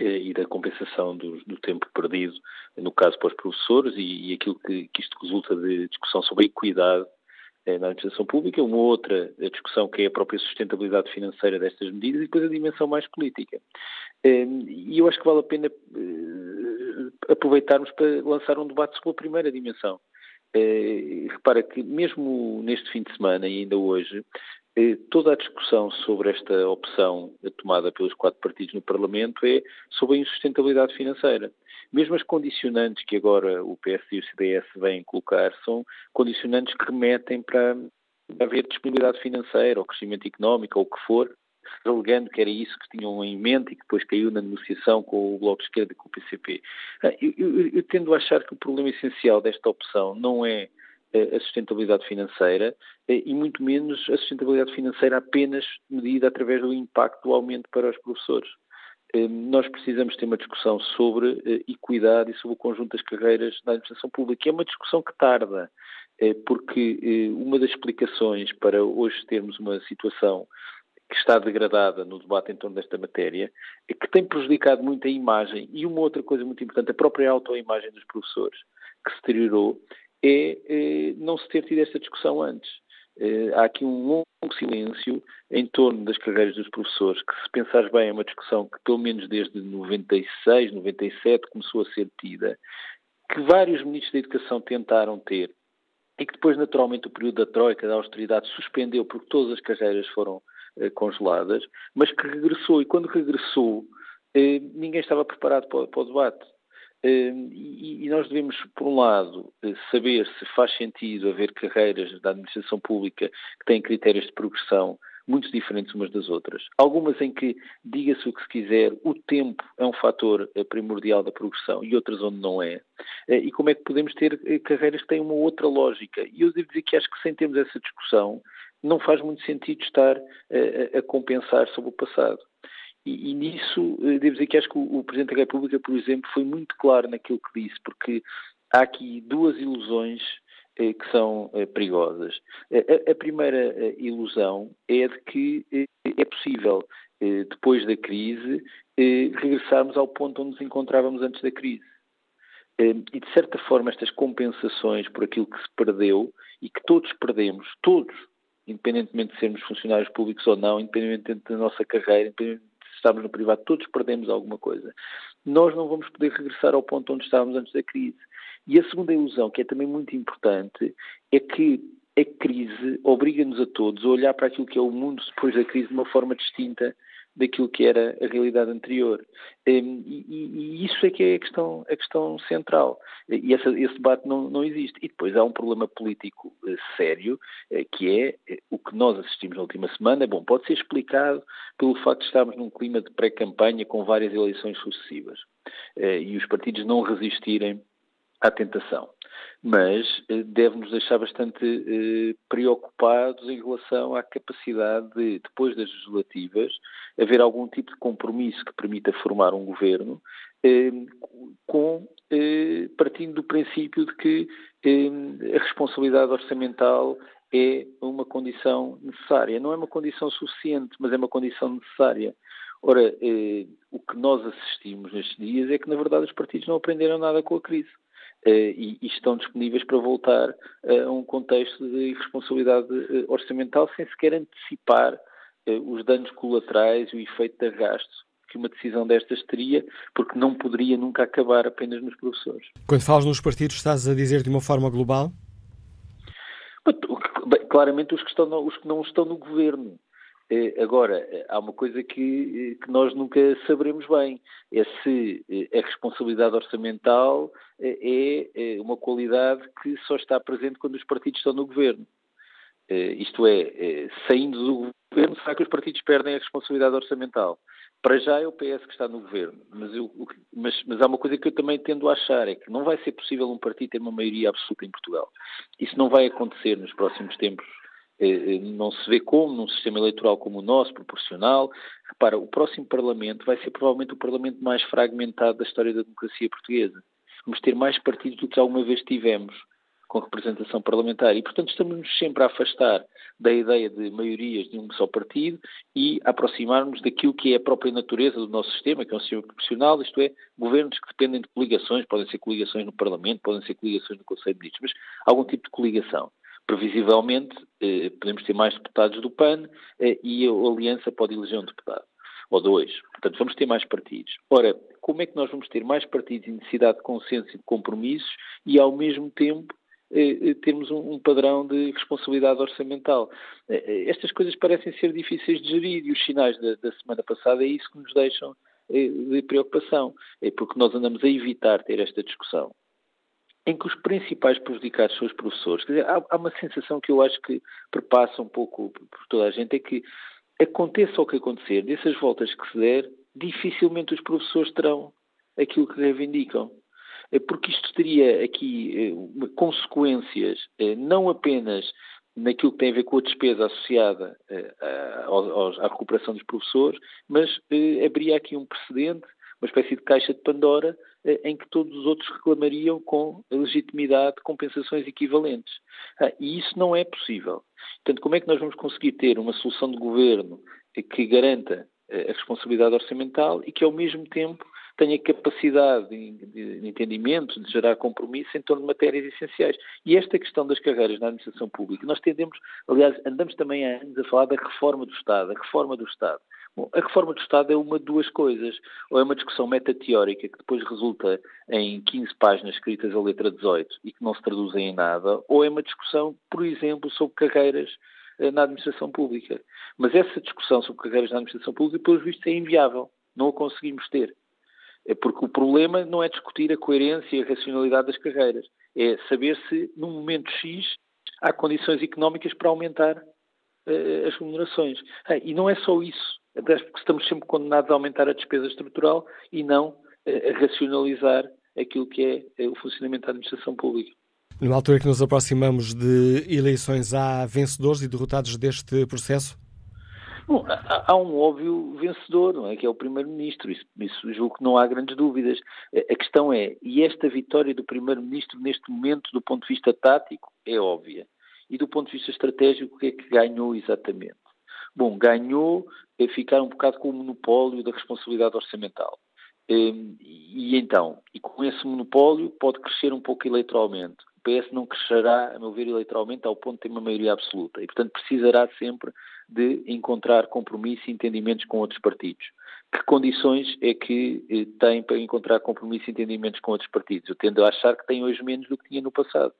e da compensação do, do, tempo perdido, no caso para os professores, e, e aquilo que, que, isto resulta de discussão sobre a equidade eh, na administração pública, uma outra discussão que é a própria sustentabilidade financeira destas medidas e depois a dimensão mais política. Eh, e eu acho que vale a pena eh, aproveitarmos para lançar um debate sobre a primeira dimensão. Repara que mesmo neste fim de semana e ainda hoje, toda a discussão sobre esta opção tomada pelos quatro partidos no Parlamento é sobre a insustentabilidade financeira. Mesmo as condicionantes que agora o PS e o CDS vêm colocar são condicionantes que remetem para haver disponibilidade financeira ou crescimento económico ou o que for, alegando que era isso que tinham em mente e que depois caiu na negociação com o Bloco de Esquerda e com o PCP. Ah, eu, eu, eu tendo a achar que o problema essencial desta opção não é eh, a sustentabilidade financeira eh, e muito menos a sustentabilidade financeira apenas medida através do impacto do aumento para os professores. Eh, nós precisamos ter uma discussão sobre eh, equidade e sobre o conjunto das carreiras na administração pública. É uma discussão que tarda, eh, porque uma das explicações para hoje termos uma situação que está degradada no debate em torno desta matéria, é que tem prejudicado muito a imagem e uma outra coisa muito importante, a própria autoimagem dos professores, que se deteriorou, é não se ter tido esta discussão antes. Há aqui um longo silêncio em torno das carreiras dos professores, que se pensares bem é uma discussão que pelo menos desde 96, 97 começou a ser tida, que vários ministros da Educação tentaram ter e que depois naturalmente o período da Troika, da austeridade, suspendeu porque todas as carreiras foram eh, congeladas, mas que regressou e quando regressou eh, ninguém estava preparado para, para o debate. Hum, e nós devemos, por um lado, eh, saber se faz sentido haver carreiras da administração pública que têm critérios de progressão muito diferentes umas das outras. Algumas em que, diga-se o que se quiser, o tempo é um fator eh, primordial da progressão e outras onde não é. Eh, e como é que podemos ter carreiras que têm uma outra lógica? E eu devo dizer que acho que sem termos essa discussão, não faz muito sentido estar a, a compensar sobre o passado. E, e, nisso, eh, devo dizer que acho que o, o, Presidente da República, por exemplo, foi muito claro naquilo que disse, porque há aqui duas ilusões que são perigosas. A primeira ilusão é de que é possível, depois da crise, regressarmos ao ponto onde nos encontrávamos antes da crise. E, de certa forma, estas compensações por aquilo que se perdeu e que todos perdemos, todos, independentemente de sermos funcionários públicos ou não, independentemente da nossa carreira, independentemente de estarmos no privado, todos perdemos alguma coisa. Nós não vamos poder regressar ao ponto onde estávamos antes da crise. E a segunda ilusão, que é também muito importante, é que a crise obriga-nos a todos a olhar para aquilo que é o mundo depois da crise de uma forma distinta daquilo que era a realidade anterior. Hum, e, e, isso é que é a questão, a questão central. E essa, esse debate não, não existe. E depois há um problema político uh, sério, uh, que é uh, o que nós assistimos na última semana. Bom, pode ser explicado pelo facto de estarmos num clima de pré-campanha com várias eleições sucessivas e os partidos não resistirem à tentação mas eh, deve-nos deixar bastante eh, preocupados em relação à capacidade de, depois das legislativas, haver algum tipo de compromisso que permita formar um governo eh, com, partindo do princípio de que a responsabilidade orçamental é uma condição necessária. Não é uma condição suficiente, mas é uma condição necessária. Ora, o que nós assistimos nestes dias é que, na verdade, os partidos não aprenderam nada com a crise. Eh, e, e, estão disponíveis para voltar a um contexto de irresponsabilidade eh, orçamental sem sequer antecipar eh, os danos colaterais e o efeito de arrasto que uma decisão destas teria, porque não poderia nunca acabar apenas nos professores. Quando falas nos partidos, estás a dizer de uma forma global? Claramente os que, estão os que não estão no governo. Eh, agora, eh, há uma coisa que, eh, que, nós nunca saberemos bem, é se a responsabilidade orçamental é uma qualidade que só está presente quando os partidos estão no governo. Isto é, saindo do governo, será que os partidos perdem a responsabilidade orçamental? Para já é o PS que está no governo, mas, eu, mas, mas, há uma coisa que eu também tendo a achar, é que não vai ser possível um partido ter uma maioria absoluta em Portugal. Isso não vai acontecer nos próximos tempos não se vê como, num sistema eleitoral como o nosso, proporcional. Repara, o próximo Parlamento vai ser provavelmente o Parlamento mais fragmentado da história da democracia portuguesa. Vamos ter mais partidos do que alguma vez tivemos com representação parlamentar e, portanto, estamos-nos sempre a afastar da ideia de maiorias de um só partido e a aproximar-nos daquilo que é a própria natureza do nosso sistema, que é um sistema proporcional, isto é, governos que dependem de coligações, podem ser coligações no Parlamento, podem ser coligações no Conselho de Ministros, mas algum tipo de coligação previsivelmente, eh, podemos ter mais deputados do PAN eh, e a Aliança pode eleger um deputado, ou dois. Portanto, vamos ter mais partidos. Ora, como é que nós vamos ter mais partidos em necessidade de consenso e de compromissos e, ao mesmo tempo, eh, eh termos um, um, padrão de responsabilidade orçamental? Eh, eh, estas coisas parecem ser difíceis de gerir e os sinais da, da semana passada é isso que nos deixam de preocupação, é porque nós andamos a evitar ter esta discussão em que os principais prejudicados são os professores. Quer dizer, há, há, uma sensação que eu acho que perpassa um pouco por toda a gente, é que aconteça o que acontecer, dessas voltas que se der, dificilmente os professores terão aquilo que reivindicam. É porque isto teria aqui eh, consequências eh, não apenas naquilo que tem a ver com a despesa associada eh, à recuperação dos professores, mas abriria aqui um precedente uma espécie de caixa de Pandora eh, em que todos os outros reclamariam com legitimidade compensações equivalentes. Ah, e isso não é possível. Portanto, como é que nós vamos conseguir ter uma solução de governo que garanta eh, a responsabilidade orçamental e que, ao mesmo tempo, tenha capacidade de, entendimento, de gerar compromisso em torno de matérias essenciais. E esta questão das carreiras na administração pública, nós tendemos, aliás, andamos também há anos a falar da reforma do Estado, a reforma do Estado. Bom, a reforma do Estado é uma de duas coisas. Ou é uma discussão metateórica que depois resulta em 15 páginas escritas a letra 18 e que não se traduzem em nada, ou é uma discussão, por exemplo, sobre carreiras eh, na administração pública. Mas essa discussão sobre carreiras na administração pública, pelos vistos, é inviável. Não a conseguimos ter. É porque o problema não é discutir a coerência e a racionalidade das carreiras. É saber se, num momento X, há condições económicas para aumentar uh, as remunerações. Ah, e não é só isso até porque estamos sempre condenados a aumentar a despesa estrutural e não a racionalizar aquilo que é eh, o funcionamento da administração pública. Numa altura que nos aproximamos de eleições, há vencedores e derrotados deste processo? Bom, há, há, um óbvio vencedor, não é? Que é o Primeiro-Ministro. Isso, isso julgo que não há grandes dúvidas. A questão é, e esta vitória do Primeiro-Ministro neste momento, do ponto de vista tático, é óbvia. E do ponto de vista estratégico, o que é que ganhou exatamente? Bom, ganhou é ficar um bocado com o monopólio da responsabilidade orçamental. Hum, e então, e com esse monopólio pode crescer um pouco eleitoralmente. O PS não crescerá, a meu ver, eleitoralmente ao ponto de ter uma maioria absoluta e, portanto, precisará sempre de encontrar compromisso e entendimentos com outros partidos. Que condições é que eh, tem para encontrar compromisso e entendimentos com outros partidos? Eu tendo a achar que tem hoje menos do que tinha no passado.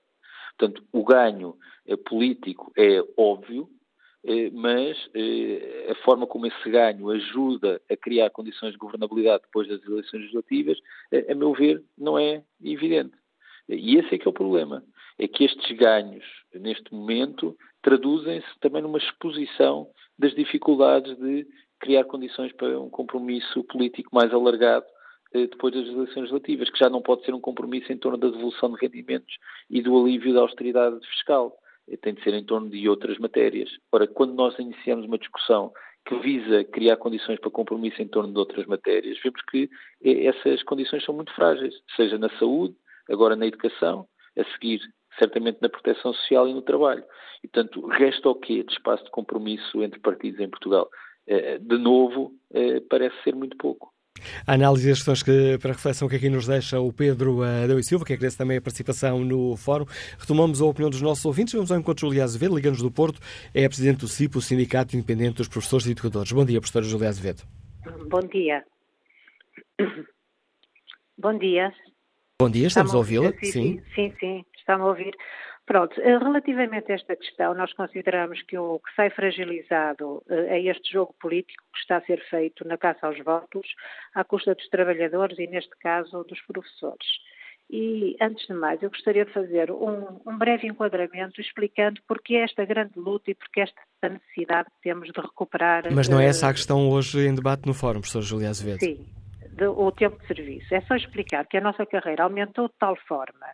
Portanto, o ganho eh, político é óbvio, mas eh, a forma como esse ganho ajuda a criar condições de governabilidade depois das eleições legislativas, eh, a meu ver, não é evidente. E esse é que é o problema. É que estes ganhos, neste momento, traduzem-se também numa exposição das dificuldades de criar condições para um compromisso político mais alargado depois das eleições legislativas, que já não pode ser um compromisso em torno da devolução de rendimentos e do alívio da austeridade fiscal tem de ser em torno de outras matérias. Ora, quando nós iniciamos uma discussão que visa criar condições para compromisso em torno de outras matérias, vemos que essas condições são muito frágeis, seja na saúde, agora na educação, a seguir certamente na proteção social e no trabalho. E, portanto, resta o quê de espaço de compromisso entre partidos em Portugal? Eh, de novo, eh, parece ser muito pouco. A análise das questões que, para reflexão que aqui nos deixa o Pedro Adão e Silva, que agradece também a participação no fórum. Retomamos a opinião dos nossos ouvintes. Vamos ao encontro de Julia Azevedo, Liga-nos do Porto, é a Presidente do CIP, o Sindicato Independente dos Professores e Educadores. Bom dia, Professora Julia Azevedo. Bom dia. Bom dia. Bom dia, estamos a ouvi-la? Sim, sim, sim, estamos a ouvir. Pronto, eh, relativamente a esta questão, nós consideramos que o que sai fragilizado eh, é este jogo político que está a ser feito na caça aos votos, à custa dos trabalhadores e, neste caso, dos professores. E, antes de mais, eu gostaria de fazer um, um breve enquadramento explicando porque esta grande luta e porque esta necessidade que temos de recuperar. Mas não é essa a questão hoje em debate no Fórum, professor Julia Azevedo? Sim, de, o tempo de serviço. É só explicar que a nossa carreira aumentou de tal forma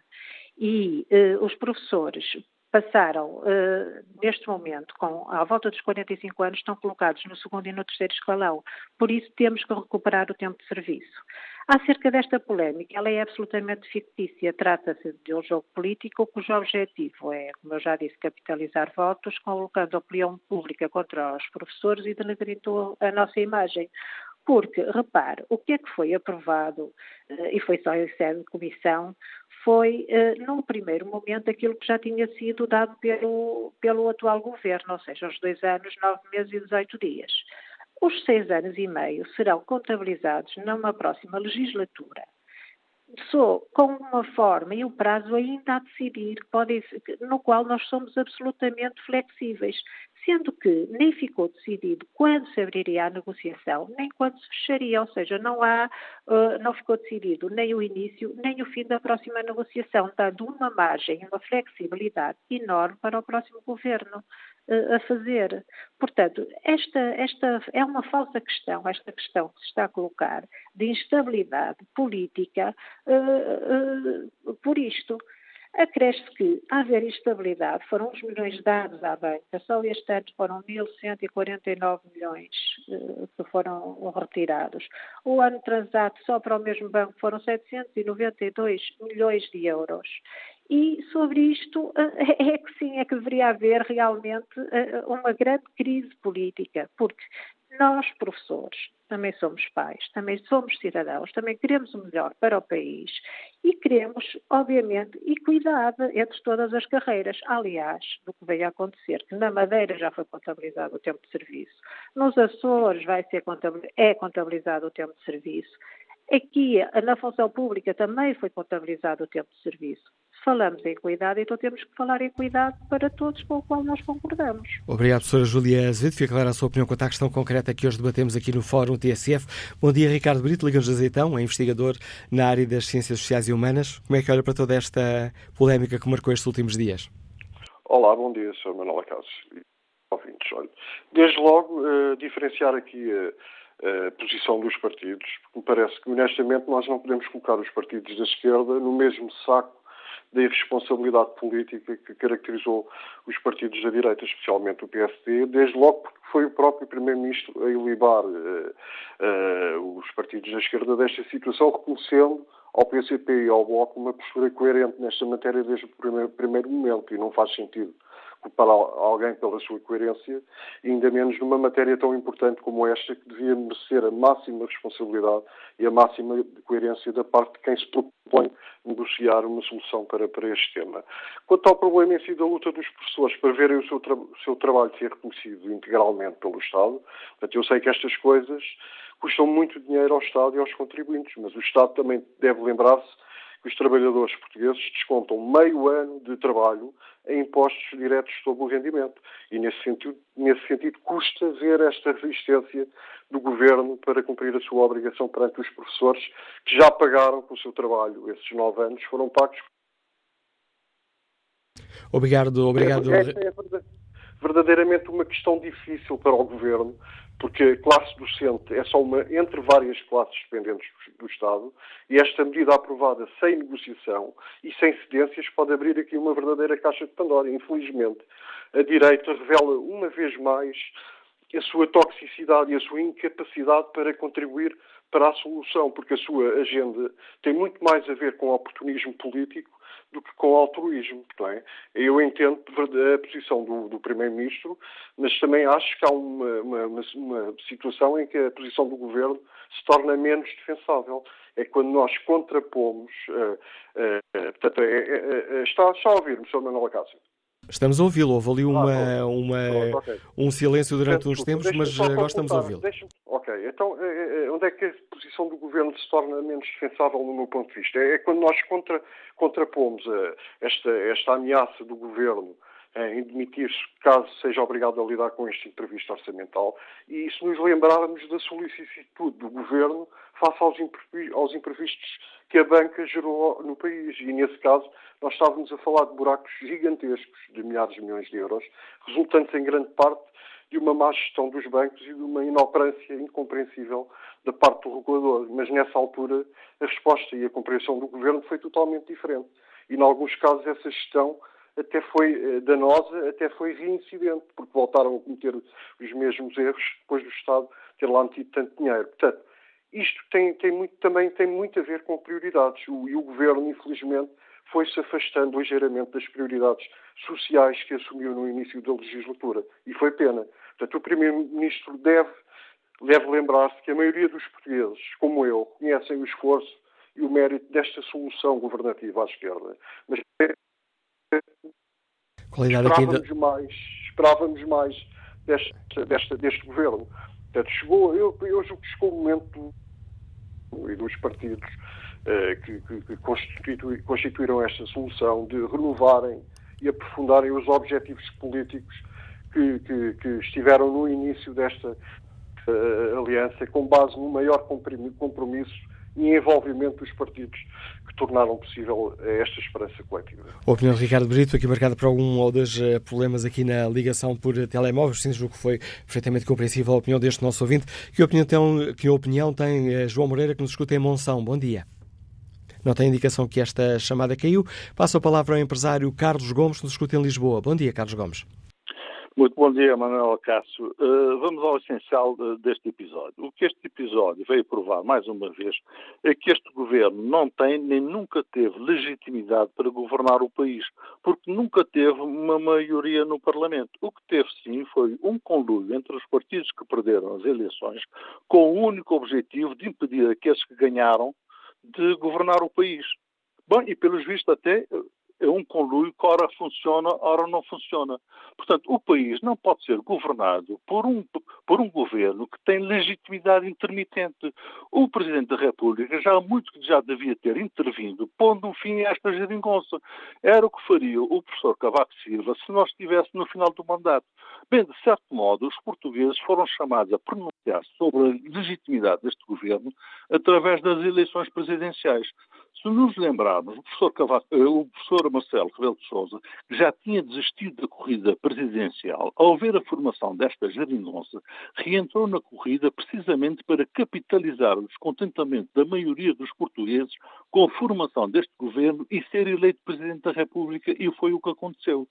e uh, os professores passaram, uh, neste momento, com à volta dos 45 anos, estão colocados no segundo e no terceiro escalão. Por isso, temos que recuperar o tempo de serviço. Acerca desta polémica, ela é absolutamente fictícia. Trata-se de um jogo político cujo objetivo é, como eu já disse, capitalizar votos, colocando a opinião pública contra os professores e denegrindo a nossa imagem. Porque, repare, o que é que foi aprovado, eh, e foi só em sede de comissão, foi, uh, num primeiro momento, aquilo que já tinha sido dado pelo, pelo atual governo, ou seja, os dois anos, nove meses e 18 dias. Os seis anos e meio serão contabilizados numa próxima legislatura. Só com uma forma e um prazo ainda a decidir, pode, no qual nós somos absolutamente flexíveis sendo que nem ficou decidido quando se abriria a negociação, nem quando se fecharia, ou seja, não há, uh, não ficou decidido nem o início, nem o fim da próxima negociação, dando uma margem, uma flexibilidade enorme para o próximo governo uh, a fazer. Portanto, esta, esta é uma falsa questão, esta questão que se está a colocar de instabilidade política uh, por isto. Acresce que, a haver instabilidade, foram os milhões dados à banca, só este ano foram 1.149 milhões eh, que foram retirados. O ano transato, só para o mesmo banco, foram 792 milhões de euros. E sobre isto é que sim, é que deveria haver realmente eh, uma grande crise política, porque nós, professores, também somos pais, também somos cidadãos, também queremos o melhor para o país e queremos, obviamente, equidade entre todas as carreiras. Aliás, do que veio a acontecer, que na Madeira já foi contabilizado o tempo de serviço, nos Açores vai ser contabilizado, é contabilizado o tempo de serviço, aqui na função pública também foi contabilizado o tempo de serviço falamos em equidade, então temos que falar em equidade para todos com o qual nós concordamos. Obrigado, professora Julia Azevedo. Fica clara a sua opinião quanto à questão concreta que hoje debatemos aqui no Fórum TSF. Bom dia, Ricardo Brito, Liga-nos Azeitão, é investigador na área das ciências sociais e humanas. Como é que olha para toda esta polémica que marcou estes últimos dias? Olá, bom dia, Sr. Manuel Acaso. Ouvintes, olha, desde logo, uh, diferenciar aqui a, a posição dos partidos, porque me parece que, honestamente, nós não podemos colocar os partidos da esquerda no mesmo saco da irresponsabilidade política que caracterizou os partidos da direita, especialmente o PSD, desde logo porque foi o próprio Primeiro-Ministro a ilibar uh, uh, os partidos da esquerda desta situação, reconhecendo ao PCP e ao Bloco uma postura coerente nesta matéria desde o primeiro, primeiro momento, e não faz sentido para alguém pela sua coerência, ainda menos numa matéria tão importante como esta, que devia merecer a máxima responsabilidade e a máxima coerência da parte de quem se propõe negociar uma solução para, para este tema. Quanto ao problema em si da luta dos professores para verem o seu, tra seu trabalho ser reconhecido integralmente pelo Estado, portanto, eu sei que estas coisas custam muito dinheiro ao Estado e aos contribuintes, mas o Estado também deve lembrar-se que os trabalhadores portugueses descontam meio ano de trabalho em impostos diretos sobre o rendimento. E, nesse sentido, nesse sentido, custa ver esta resistência do Governo para cumprir a sua obrigação perante os professores que já pagaram com o seu trabalho. Esses nove anos foram pagos. Obrigado, obrigado. Esta é verdadeiramente uma questão difícil para o Governo, porque a classe docente é só uma entre várias classes dependentes do, Estado, e esta medida aprovada sem negociação e sem cedências pode abrir aqui uma verdadeira caixa de Pandora. Infelizmente, a direita revela uma vez mais a sua toxicidade e a sua incapacidade para contribuir para a solução, porque a sua agenda tem muito mais a ver com oportunismo político do que com altruísmo. Não é? Eu entendo a posição do, do Primeiro-Ministro, mas também acho que há uma, uma, uma, situação em que a posição do Governo se torna menos defensável. É quando nós contrapomos. Uh, uh, portanto, é, é, está, está a ouvir-me, Sr. Manuel Acácio? Estamos a ouvi-lo. Houve ali uma, ah, uma, okay. um silêncio durante uns tempos, mas agora estamos a ouvi-lo. Ok, então onde é que a posição do Governo se torna menos defensável no meu ponto de vista? É quando nós contra, contrapomos esta, esta ameaça do Governo em demitir-se caso seja obrigado a lidar com este imprevisto orçamental e se nos lembrarmos da solicitude do Governo face aos, aos imprevistos que a banca gerou no país. E, nesse caso, nós estávamos a falar de buracos gigantescos de milhares de milhões de euros, resultantes em grande parte de uma má gestão dos bancos e de uma inoperância incompreensível da parte do regulador. Mas, nessa altura, a resposta e a compreensão do governo foi totalmente diferente. E, em alguns casos, essa gestão até foi eh, danosa, até foi reincidente, porque voltaram a cometer os mesmos erros depois do Estado ter lá metido tanto dinheiro. Portanto, isto tem, tem muito, também tem muito a ver com prioridades. O, e o Governo, infelizmente, foi-se afastando ligeiramente das prioridades sociais que assumiu no início da legislatura. E foi pena. Portanto, o Primeiro-Ministro deve, deve lembrar-se que a maioria dos portugueses, como eu, conhecem o esforço e o mérito desta solução governativa à esquerda. Mas Qualidade esperávamos aqui mais, esperávamos mais deste, deste, deste governo. Portanto, chegou, eu, eu julgo que chegou o momento e dos partidos eh, que, que, constituíram esta solução de renovarem e aprofundarem os objetivos políticos que, que, que estiveram no início desta uh, aliança, com base no maior compromisso e envolvimento dos partidos que tornaram possível eh, esta esperança coletiva. A opinião de Ricardo Brito, aqui marcada por algum ou dois eh, problemas aqui na ligação por telemóveis, sim, julgo que foi perfeitamente compreensível a opinião deste nosso ouvinte. Que opinião tem, que opinião tem João Moreira, que nos escuta em Monção? Bom dia. Não tem indicação que esta chamada caiu. Passo a palavra ao empresário Carlos Gomes, que nos escuta em Lisboa. Bom dia, Carlos Gomes. Muito bom dia, Manuel Cássio. Uh, vamos ao essencial de, deste episódio. O que este episódio veio provar, mais uma vez, é que este governo não tem nem nunca teve legitimidade para governar o país, porque nunca teve uma maioria no Parlamento. O que teve, sim, foi um conluio entre os partidos que perderam as eleições, com o único objetivo de impedir aqueles que ganharam de governar o país. Bom, e pelos vistos até é um conluio que ora funciona, ora não funciona. Portanto, o país não pode ser governado por um, por um governo que tem legitimidade intermitente. O Presidente da República já muito já devia ter intervindo, pondo um fim a esta geringonça. Era o que faria o professor Cavaco Silva se nós estivéssemos no final do mandato. Bem, de certo modo, os portugueses foram chamados a pronunciar sobre a legitimidade deste governo através das eleições presidenciais. Se nos lembrarmos, o professor, Cavaco, eh, o professor Marcelo Rebelo de Sousa, já tinha desistido da corrida presidencial, ao ver a formação desta geringonça, reentrou na corrida precisamente para capitalizar o descontentamento da maioria dos portugueses com a formação deste governo e ser eleito Presidente da República, e foi o que aconteceu.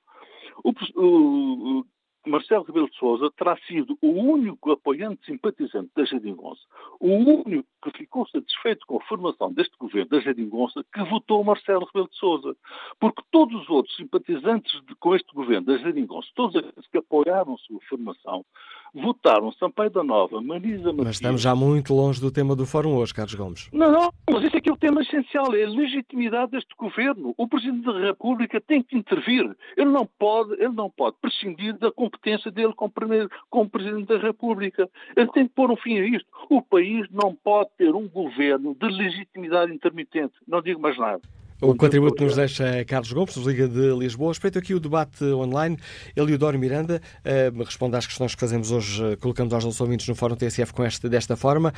O, o, Marcelo Rebelo de Sousa terá sido o único apoiante simpatizante da Jadingonça, o único que ficou satisfeito com a formação deste governo da Jadingonça que votou Marcelo Rebelo de Sousa. Porque todos os outros simpatizantes de, com este governo da Jadingonça, todos aqueles que apoiaram sua formação, votaram Sampaio da Nova, Marisa Matias... Mas estamos já muito longe do tema do Fórum hoje, Carlos Gomes. Não, não, mas esse é que é o tema essencial, é a legitimidade deste governo. O Presidente da República tem que intervir. Ele não pode, ele não pode prescindir da competência dele como, primeiro, como Presidente da República. Ele tem que pôr um fim a isto. O país não pode ter um governo de legitimidade intermitente. Não digo mais nada. O contributo que nos deixa Carlos Gomes, nos Liga de Lisboa. Respeito aqui o debate online. Eliodoro Miranda uh, responde às questões que fazemos hoje, uh, colocamos aos nossos ouvintes no Fórum TSF com este, desta forma,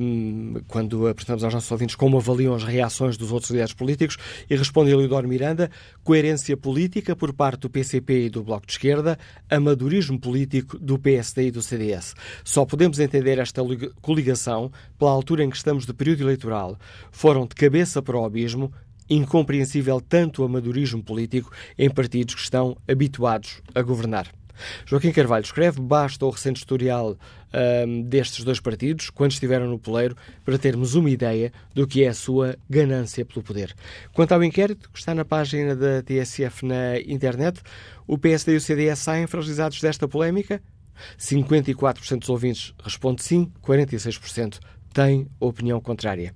um, quando apresentamos aos nossos ouvintes como avaliam as reações dos outros líderes políticos, e responde Eliodoro Miranda, coerência política por parte do PCP e do Bloco de Esquerda, amadurismo político do PSD e do CDS. Só podemos entender esta coligação pela altura em que estamos de período eleitoral. Foram de cabeça para o abismo, incompreensível tanto amadorismo político em partidos que estão habituados a governar. Joaquim Carvalho escreve, basta o recente historial um, destes dois partidos, quando estiveram no poleiro, para termos uma ideia do que é a sua ganância pelo poder. Quanto ao inquérito, que está na página da TSF na internet, o PSD e o CDS saem fragilizados desta polémica? 54% dos ouvintes responde sim, 46% têm opinião contrária.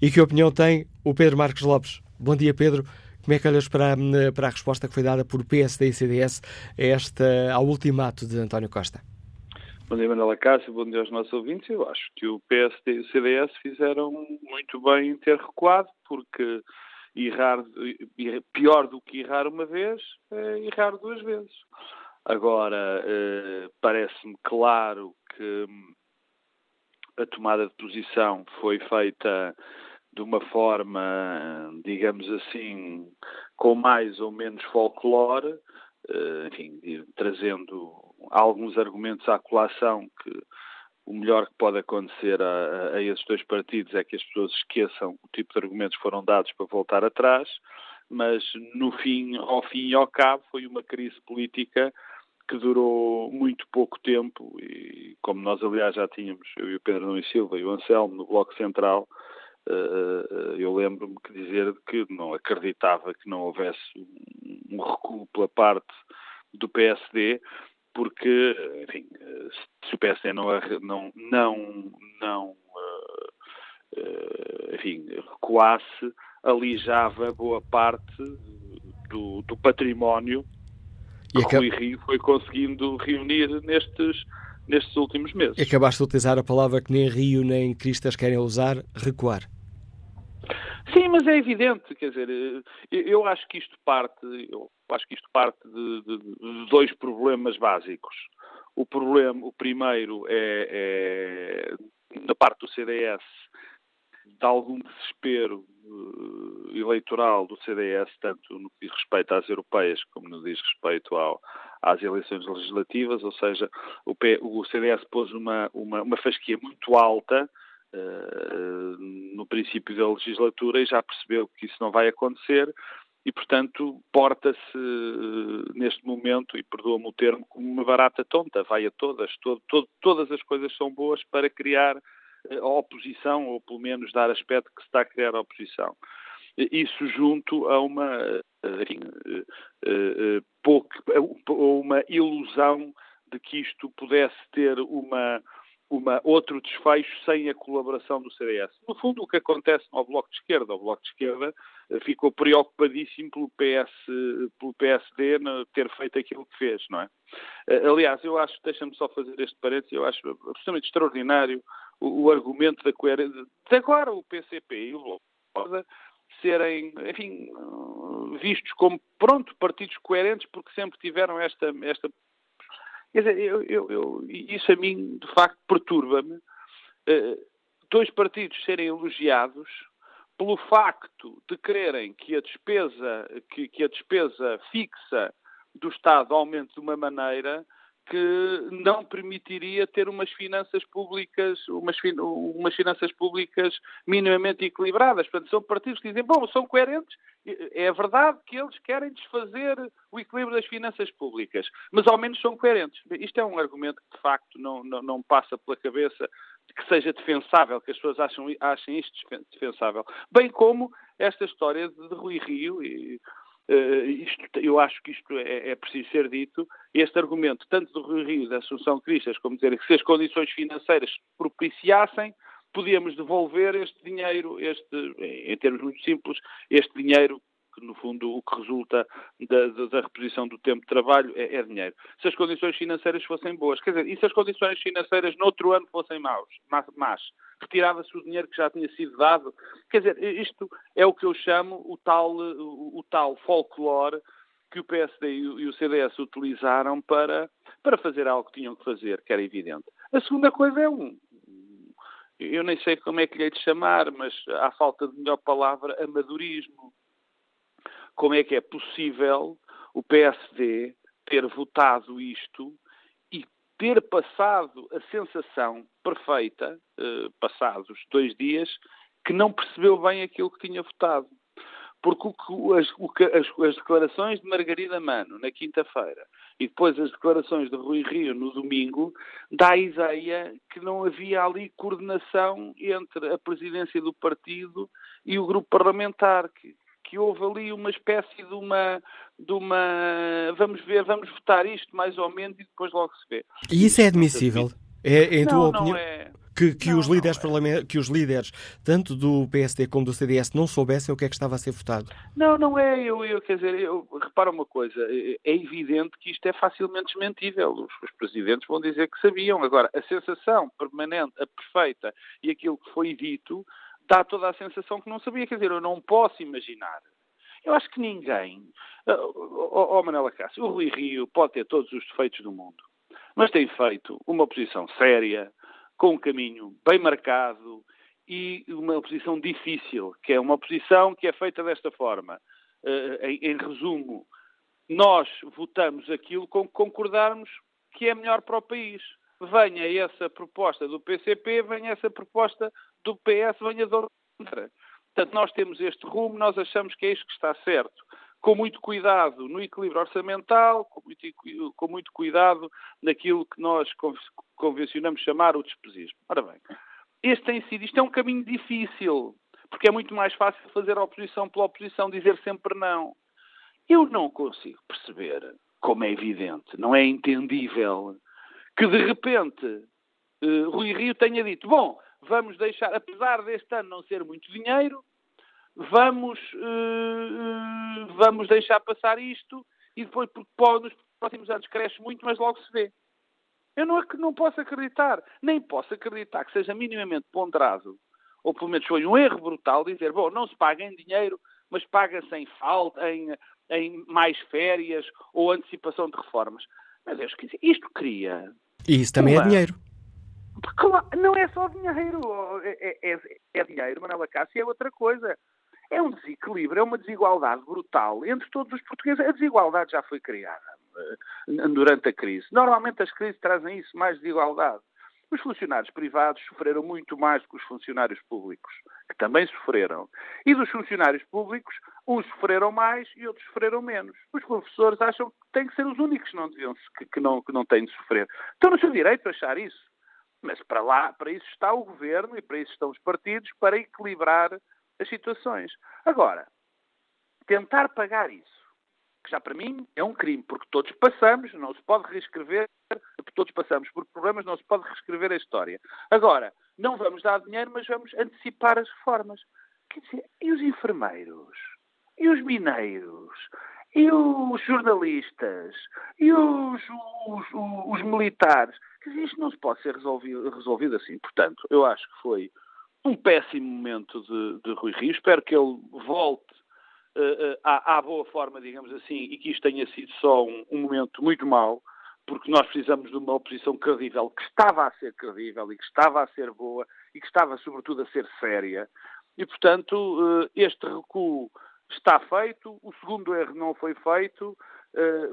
E que opinião tem o Pedro Marcos Lopes? Bom dia, Pedro. Como é que olhas para, para a resposta que foi dada por PSD e CDS a esta, ao ultimato de António Costa? Bom dia, Manuela Cássio, bom dia aos nossos ouvintes. Eu acho que o PSD e o CDS fizeram muito bem em ter recuado, porque errar, pior do que errar uma vez é errar duas vezes. Agora, eh, parece-me claro que a tomada de posição foi feita de uma forma, digamos assim, com mais ou menos folclore, eh, enfim, trazendo alguns argumentos à colação que o melhor que pode acontecer a, a, esses dois partidos é que as pessoas esqueçam o tipo de argumentos que foram dados para voltar atrás, mas no fim, ao fim e ao cabo, foi uma crise política que durou muito pouco tempo e como nós aliás já tínhamos, eu e o Pedro Nunes Silva e o Anselmo no Bloco Central, eu lembro-me que dizer que não acreditava que não houvesse um recuo pela parte do PSD, porque, enfim, se o PSD não, não, não, não eh, enfim, recuasse, alijava boa parte do, do património que que Rui Rio foi conseguindo reunir nestes, nestes últimos meses. Acabaste de utilizar a palavra que nem Rio nem Cristas querem usar, recuar. Sim, mas é evidente, quer dizer, eu acho que isto parte, eu acho que isto parte de, de, de dois problemas básicos. O problema, o primeiro é, é da parte do CDS de algum desespero uh, eleitoral do CDS, tanto no que diz respeito às europeias como no que diz respeito ao, às eleições legislativas, ou seja, o, P, o CDS pôs uma, uma, uma fasquia muito alta no princípio da legislatura e já percebeu que isso não vai acontecer e, portanto, porta-se uh, neste momento, e perdoa-me o termo, como uma barata tonta, vai a todas, todo, todo, todas as coisas são boas para criar a oposição, ou pelo menos dar aspecto que se está a criar a oposição. Isso junto a uma, enfim, pouco, uma ilusão de que isto pudesse ter uma, uma, outro desfecho sem a colaboração do CDS. No fundo, o que acontece no Bloco de Esquerda, o Bloco de Esquerda ficou preocupadíssimo pelo, PS, pelo PSD ter feito aquilo que fez, não é? Aliás, eu acho, deixa-me só fazer este parênteses, eu acho absolutamente extraordinário o, o argumento da coerência. De agora o PCP e o Bloco serem, enfim, vistos como, pronto, partidos coerentes porque sempre tiveram esta... esta... Quer dizer, eu, eu, eu, isso a mim, de facto, perturba-me. Uh, dois partidos serem elogiados pelo facto de quererem que a despesa, que, que a despesa fixa do Estado aumente de uma maneira que não permitiria ter umas finanças públicas, umas, umas, finanças públicas minimamente equilibradas. Portanto, são partidos que dizem, bom, são coerentes, é verdade que eles querem desfazer o equilíbrio das finanças públicas, mas ao menos são coerentes. Isto é um argumento que, de facto, não, não, não passa pela cabeça que seja defensável, que as pessoas acham, achem isto defensável. Bem como esta história de, de Rui Rio, e Uh, isto, eu acho que isto é, é, preciso ser dito. Este argumento, tanto do Rio Rio da Assunção Cristas, como dizer que se as condições financeiras propiciassem, podíamos devolver este dinheiro, este, em termos muito simples, este dinheiro que no fundo o que resulta da, da reposição do tempo de trabalho é, é, dinheiro. Se as condições financeiras fossem boas, quer dizer, e se as condições financeiras no outro ano fossem maus, más, retirava-se o dinheiro que já tinha sido dado. Quer dizer, isto é o que eu chamo o tal, o, o tal folclore que o PSD e o CDS utilizaram para, para fazer algo que tinham que fazer, que era evidente. A segunda coisa é um, eu nem sei como é que lhe hei de chamar, mas há falta de melhor palavra, amadorismo como é que é possível o PSD ter votado isto e ter passado a sensação perfeita, eh, passados dois dias, que não percebeu bem aquilo que tinha votado. Porque o, as, o, as, as, declarações de Margarida Mano na quinta-feira e depois as declarações de Rui Rio no domingo dá a ideia que não havia ali coordenação entre a presidência do partido e o grupo parlamentar, que, que houve ali uma espécie de uma, de uma vamos ver, vamos votar isto mais ou menos e depois logo se vê. E isso é admissível? É, em tua opinião? É... Que, que, não, os líderes é. que os líderes, tanto do PSD como do CDS, não soubessem o que é que estava a ser votado? Não, não é. Eu, eu quer dizer, eu, repara uma coisa, é, é evidente que isto é facilmente desmentível. Os, os, presidentes vão dizer que sabiam. Agora, a sensação permanente, a perfeita e aquilo que foi dito dá toda a sensação que não sabia. Quer dizer, eu não posso imaginar. Eu acho que ninguém. Ó oh, oh, Manela Cássio, o Rui Rio pode ter todos os defeitos do mundo, mas tem feito uma oposição séria, com um caminho bem marcado e uma oposição difícil, que é uma oposição que é feita desta forma. Uh, em, em resumo, nós votamos aquilo com que concordarmos que é melhor para o país venha essa proposta do PCP, venha essa proposta do PS, venha de outra. Portanto, nós temos este rumo, nós achamos que é isto que está certo. Com muito cuidado no equilíbrio orçamental, com muito, com muito cuidado naquilo que nós convencionamos chamar o despesismo. Ora bem, este tem sido, isto é um caminho difícil, porque é muito mais fácil fazer a oposição pela oposição, dizer sempre não. Eu não consigo perceber, como é evidente, não é entendível, que de repente uh, Rui Rio tenha dito: bom, vamos deixar, apesar deste ano não ser muito dinheiro, vamos, uh, vamos deixar passar isto e depois, porque pode, nos próximos anos cresce muito, mas logo se vê. Eu não, não posso acreditar, nem posso acreditar que seja minimamente ponderado, ou pelo menos foi um erro brutal dizer, bom, não se paga em dinheiro, mas paga-se em falta, em, em mais férias ou antecipação de reformas. Meu Deus, isto cria. E isso também é uma... é dinheiro. Claro, não é só dinheiro. É, é, é, é dinheiro, Manuela Cássio, é outra coisa. É um desequilíbrio, é uma desigualdade brutal entre todos os portugueses. A desigualdade já foi criada eh, durante a crise. Normalmente as crises trazem isso, mais desigualdade. Os funcionários privados sofreram muito mais que os funcionários públicos, que também sofreram. E dos funcionários públicos, uns sofreram mais e outros sofreram menos. Os professores acham que têm que ser os únicos que não, deviam, que, que não, que não têm de sofrer. Estão no seu direito a achar isso. Mas para lá, para isso está o governo e para isso estão os partidos, para equilibrar as situações. Agora, tentar pagar isso que já para mim é um crime, porque todos passamos, não se pode reescrever, todos passamos por problemas, não se pode reescrever a história. Agora, não vamos dar dinheiro, mas vamos antecipar as reformas. Quer dizer, e os enfermeiros? E os mineiros? E os jornalistas? E os, os, os, os militares? Dizer, isto não se pode ser resolvido, resolvido assim. Portanto, eu acho que foi um péssimo momento de, de Rui Rio. Espero que ele volte uh, à, à, boa forma, digamos assim, e que isto tenha sido só um, um, momento muito mau, porque nós precisamos de uma oposição credível, que estava a ser credível e que estava a ser boa e que estava, sobretudo, a ser séria. E, portanto, este recuo está feito, o segundo erro não foi feito,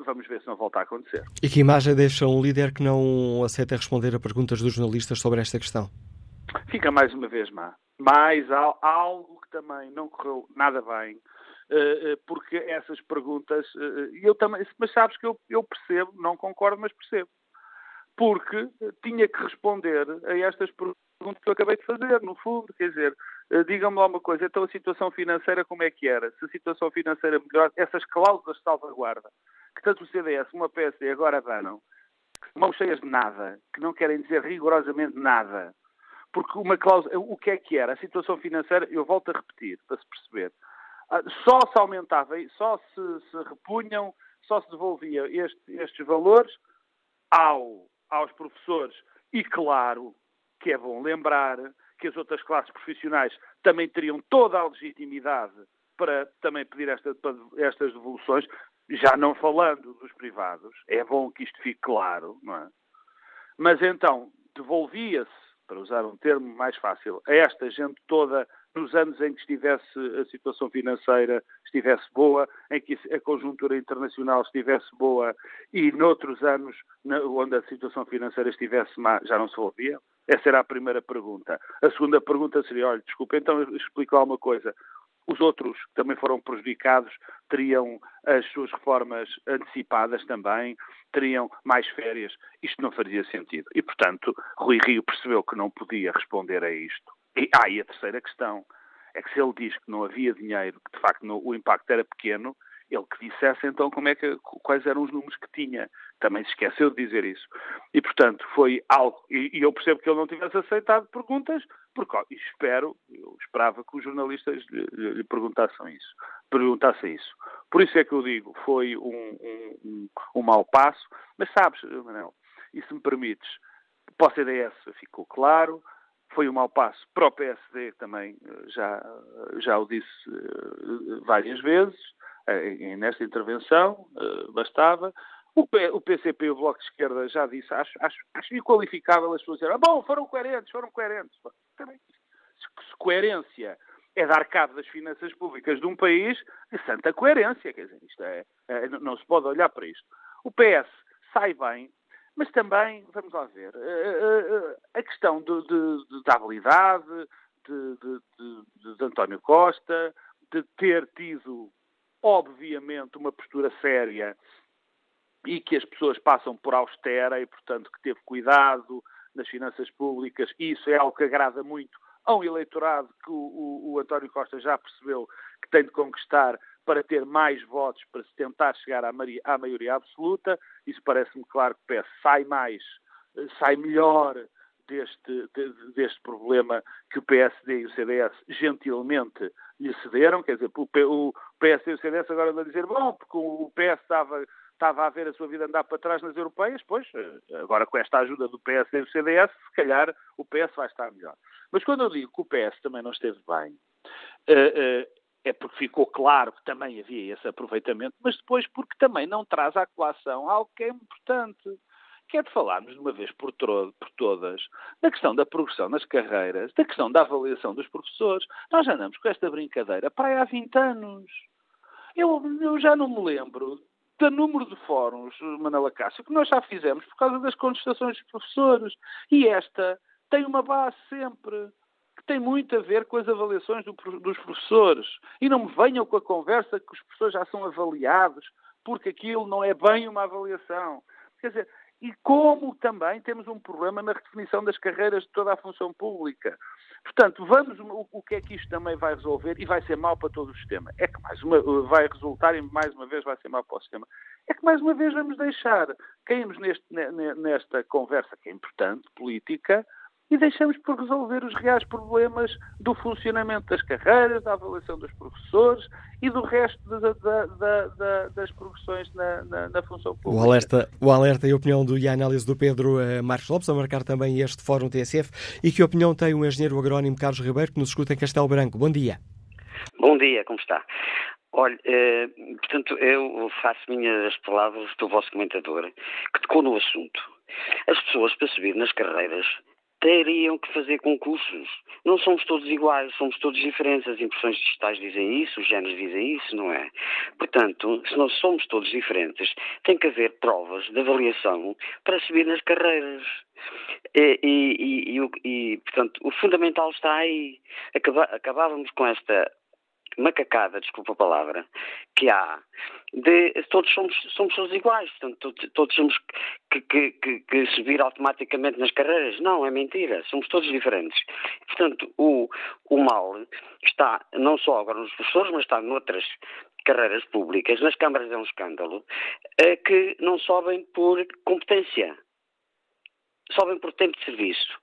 vamos ver se não volta a acontecer. E que imagem deixa um líder que não aceita responder a perguntas dos jornalistas sobre esta questão? Fica mais uma vez má. Mais algo que também não correu nada bem, porque essas perguntas, eu também, mas sabes que eu, eu percebo, não concordo, mas percebo. Porque tinha que responder a estas perguntas que eu acabei de fazer, no fundo, quer dizer, digam-me lá uma coisa, então a situação financeira como é que era? Se a situação financeira melhor, essas cláusulas de salvaguarda, que tanto o CDS como a PSD agora danam, mãos cheias de nada, que não querem dizer rigorosamente nada, porque uma cláusula, o que é que era? A situação financeira, eu volto a repetir, para se perceber, só se aumentava, só se, se repunham, só se devolvia este, estes valores ao, aos professores. E claro que é bom lembrar que as outras classes profissionais também teriam toda a legitimidade para também pedir esta, estas devoluções, já não falando dos privados. É bom que isto fique claro, não é? Mas então, devolvia-se, para usar um termo mais fácil, a esta gente toda nos anos em que estivesse a situação financeira estivesse boa, em que a conjuntura internacional estivesse boa e noutros anos onde a situação financeira estivesse má, já não se ouvia? Essa era a primeira pergunta. A segunda pergunta seria, olha, desculpa, então explico lá uma coisa. Os outros que também foram prejudicados teriam as suas reformas antecipadas também, teriam mais férias. Isto não faria sentido. E, portanto, Rui Rio percebeu que não podia responder a isto. E, ah, e a terceira questão é que se ele diz que não havia dinheiro, que de facto o impacto era pequeno, ele que dissesse então como é que, quais eram os números que tinha. Também se esqueceu de dizer isso. E, portanto, foi algo. E, e eu percebo que ele não tivesse aceitado perguntas, porque ó, espero, eu esperava que os jornalistas lhe, lhe perguntassem isso. Perguntassem isso. Por isso é que eu digo, foi um, um, um, um mau passo. Mas sabes, Manel, e se me permites, para o CDS ficou claro, foi um mau passo para o PSD, também já, já o disse várias vezes, nesta intervenção, bastava. O, P, o PCP e o Bloco de Esquerda já disse, acho, acho, acho inqualificável as pessoas dizerem, ah, bom, foram coerentes, foram coerentes. Também, se coerência é dar cabo das finanças públicas de um país, é santa coerência, quer dizer, isto é, é, não se pode olhar para isto. O PS sai bem, mas também, vamos lá ver, a questão de, de, da habilidade de, de, de António Costa, de ter tido, obviamente, uma postura séria e que as pessoas passam por austera e, portanto, que teve cuidado nas finanças públicas. Isso é algo que agrada muito a um eleitorado que o, o, o António Costa já percebeu que tem de conquistar para ter mais votos, para se tentar chegar à, maioria, à maioria absoluta. Isso parece-me claro que o PS sai mais, sai melhor deste, deste problema que o PSD e o CDS gentilmente lhe cederam. Quer dizer, o PSD e o CDS agora vão dizer, bom, porque o PS estava estava a ver a sua vida andar para trás nas europeias, pois, agora com esta ajuda do PS e do CDS, se calhar o PS vai estar melhor. Mas quando eu digo que o PS também não esteve bem, é porque ficou claro que também havia esse aproveitamento, mas depois porque também não traz à colação algo que é importante, que é de falarmos de uma vez por, por, todas da questão da progressão nas carreiras, da questão da avaliação dos professores. Nós andamos com esta brincadeira para aí há 20 anos. Eu, eu já não me lembro do número de fóruns, Manela Cássio, que nós já fizemos por causa das contestações dos professores. E esta tem uma base sempre que tem muito a ver com as avaliações do, dos professores. E não me venham com a conversa que os professores já são avaliados, porque aquilo não é bem uma avaliação. Quer dizer, e como também temos um problema na redefinição das carreiras de toda a função pública. Portanto, vamos o, que é que isto também vai resolver e vai ser mau para todo o sistema. É que mais uma vai resultar e mais uma vez vai ser mau para o sistema. É que mais uma vez vamos deixar caímos neste, nesta conversa que é importante, política, e deixamos por resolver os reais problemas do funcionamento das carreiras, da avaliação dos professores e do resto da, da, da, das profissões na, na, na, função pública. O alerta, o alerta e a opinião do, e a análise do Pedro uh, Marcos Lopes a marcar também este Fórum TSF e que opinião tem o engenheiro agrónimo Carlos Ribeiro que nos escuta em Castelo Branco. Bom dia. Bom dia, como está? Olha, eh, portanto, eu faço minhas palavras do vosso comentador, que tocou no assunto. As pessoas, para subir nas carreiras, teriam que fazer concursos. Não somos todos iguais, somos todos diferentes. As impressões digitais dizem isso, os géneros dizem isso, não é? Portanto, se nós somos todos diferentes, tem que haver provas de avaliação para subir nas carreiras. E, e, e, e portanto, o fundamental está aí. Acabávamos com esta macacada, desculpa a palavra, que há, de todos somos, somos todos iguais, portanto, todos, todos temos que, que, que, que, subir automaticamente nas carreiras. Não, é mentira, somos todos diferentes. Portanto, o, o mal está não só agora nos professores, mas está noutras carreiras públicas, nas câmaras é um escândalo, é que não sobem por competência, sobem por tempo de serviço.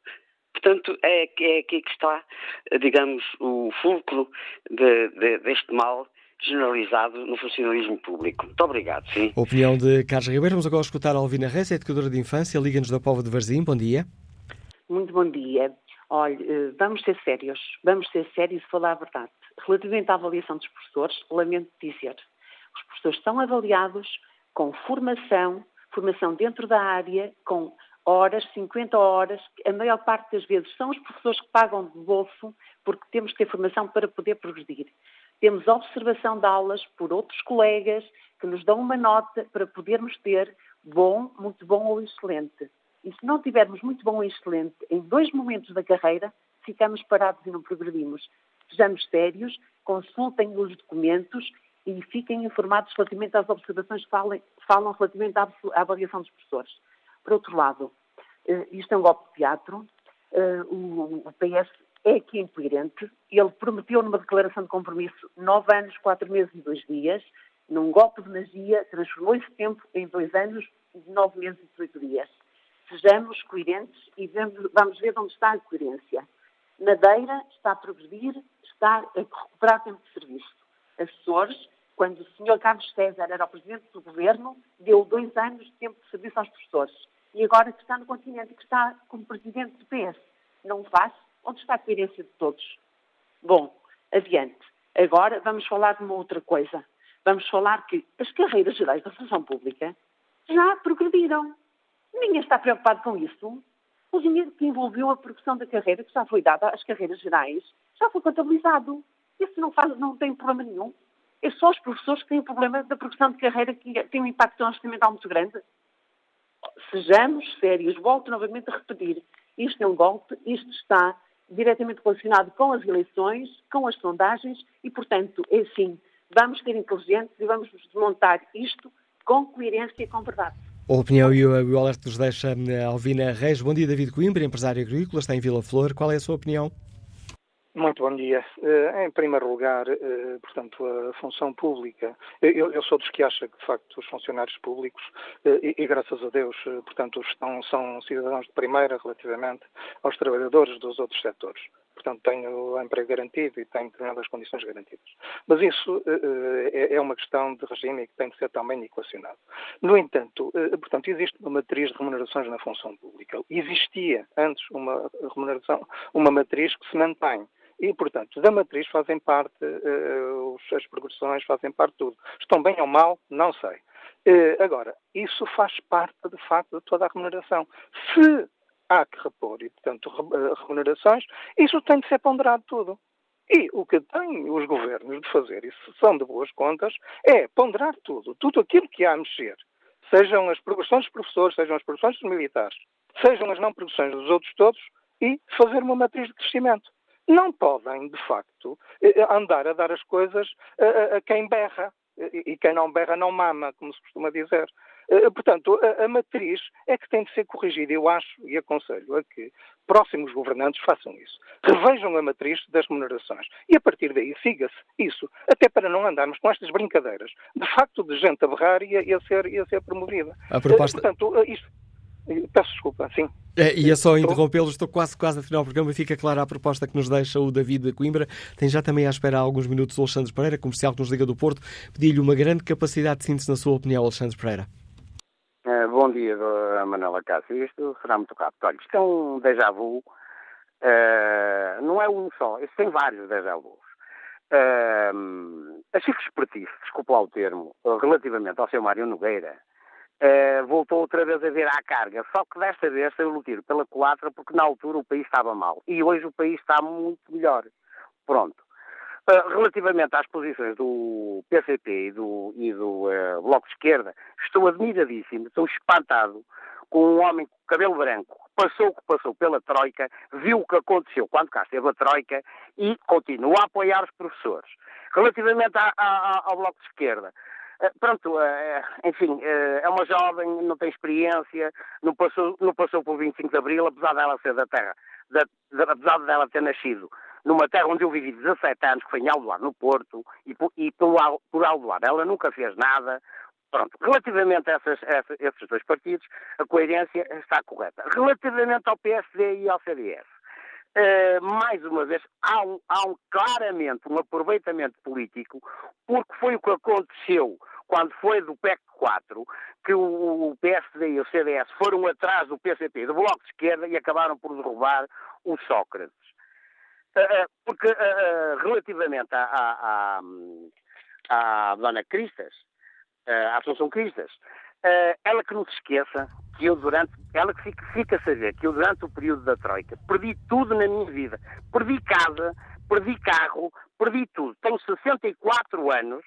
Portanto, é, é aqui que está, digamos, o fulcro de, de, deste mal generalizado no funcionalismo público. Muito obrigado, sim. Opinião de Carlos Ribeiro. Vamos agora escutar a Alvina Reis, educadora de infância, Liga-nos da Povo de Varzim. Bom dia. Muito bom dia. Olha, eh, vamos ser sérios. Vamos ser sérios e falar a verdade. Relativamente à avaliação dos professores, lamento dizer, os professores são avaliados com formação, formação dentro da área, com horas, 50 horas, a maior parte das vezes são os professores que pagam de bolso porque temos que ter formação para poder progredir. Temos observação de aulas por outros colegas que nos dão uma nota para podermos ter bom, muito bom ou excelente. E se não tivermos muito bom ou excelente em dois momentos da carreira, ficamos parados e não progredimos. Sejamos sérios, consultem os documentos e fiquem informados relativamente às observações que falam, falam relativamente à avaliação dos professores. Por outro lado, eh, isto é um golpe de teatro, eh, o PS é aqui incoerente, ele prometeu numa declaração de compromisso nove anos, quatro meses e dois dias, num golpe de magia, transformou esse tempo em dois anos, nove meses e dezoito dias. Sejamos coerentes e vamos ver onde está a coerência. Madeira está a progredir, está a recuperar tempo de serviço. Assessores, quando o Sr. Carlos César era o Presidente do Governo, deu dois anos de tempo de serviço aos professores e agora que está no continente, que está como presidente do PS. Não faz? Onde está a coerência de todos? Bom, adiante. Agora vamos falar de uma outra coisa. Vamos falar que as carreiras gerais da função pública já progrediram. Ninguém está preocupado com isso. O dinheiro que envolveu a progressão da carreira, que já foi dada às carreiras gerais, já foi contabilizado. Isso não, faz, não tem problema nenhum. É só os professores que têm o problema da progressão de carreira que tem um impacto orçamental muito grande sejamos sérios. Volto novamente a repetir. Isto é um golpe, isto está diretamente relacionado com as eleições, com as sondagens e, portanto, é assim. Vamos ser inteligentes e vamos desmontar isto com coerência e com verdade. A opinião e o alerta nos deixa eh, Alvina Reis. Bom dia, David Coimbra, empresário agrícola, está em Vila Flor. Qual é a sua opinião? Muito bom dia. Eh, em primeiro lugar, eh, portanto, a função pública. Eu, sou dos que acha que, de facto, os funcionários públicos, eh, e, e graças a Deus, portanto, estão, são cidadãos de primeira relativamente aos trabalhadores dos outros setores. Portanto, tenho emprego garantido e tenho determinadas condições garantidas. Mas isso é, é uma questão de regime que tem de ser também equacionado. No entanto, portanto, existe uma matriz de remunerações na função pública. Existia antes uma remuneração, uma matriz que se mantém. E, portanto, da matriz fazem parte, uh, as progressões fazem parte de tudo. Estão bem ou mal? Não sei. Uh, agora, isso faz parte, de facto, de toda a remuneração. Se há que repor, e, portanto, eh, remunerações, isso tem de ser ponderado tudo. E o que têm os governos de fazer, e são de boas contas, é ponderar tudo, tudo aquilo que há a mexer. Sejam as progressões dos professores, sejam as progressões dos militares, sejam as não progressões dos outros todos, e fazer uma matriz de crescimento não podem, de facto, eh, eh, andar a dar as coisas a, quem berra. E quem não berra não mama, como se costuma dizer. Eh, portanto, a, matriz é que tem de ser corrigida. Eu acho e aconselho a que próximos governantes façam isso. Revejam a matriz das remunerações. E a partir daí siga-se isso. Até para não andarmos com estas brincadeiras. De facto, de gente a berrar e a, e a ser, e a ser promovida. A proposta... Portanto, isto... Peço desculpa, sim. É, ia só interrompê-lo, estou quase, quase a final do programa. Fica clara a proposta que nos deixa o David Coimbra. Tem já também à espera há alguns minutos o Alexandre Pereira, comercial que nos liga do Porto. Pedi-lhe uma grande capacidade de síntese, na sua opinião, Alexandre Pereira. Uh, bom dia, Manuela Cássio. Isto será muito rápido. Olha, isto é um déjà vu. Uh, não é um só, isto tem vários déjà vus. Uh, a Chico Espertice, desculpa lá o termo, relativamente ao seu Mário Nogueira, uh, voltou outra vez a vir à carga. Só que desta vez saiu o tiro pela culatra porque na altura o país estava mal. E hoje o país está muito melhor. Pronto. Uh, relativamente às posições do PCP e do, e do uh, Bloco de Esquerda, estou admiradíssimo, estou espantado com um homem com cabelo branco, passou o que passou pela Troika, viu o que aconteceu quando cá esteve a Troika e continua a apoiar os professores. Relativamente ao Bloco de Esquerda, eh, pronto, eh, enfim, eh, é uma jovem, não tem experiência, não passou, não passou por 25 de Abril, apesar dela ser da terra, da, apesar dela ter nascido numa terra onde eu vivi 17 anos, que foi em Aldoar, no Porto, e por, e por Aldoar ela nunca fez nada. Pronto, relativamente a, essas, a esses dois partidos, a coerência está correta. Relativamente ao PSD e ao CDS, Uh, mais uma vez, há, um, há um, claramente um aproveitamento político, porque foi o que aconteceu quando foi do PEC 4, que o, o PSD e o CDS foram atrás do PCP, do Bloco de Esquerda, e acabaram por derrubar o Sócrates. Uh, porque, uh, relativamente à Dona Cristas, à Assunção Cristas, ela que não se esqueça que eu durante, ela que fica, fica a saber que eu durante o período da Troika perdi tudo na minha vida. Perdi casa, perdi carro, perdi tudo. Tenho 64 anos,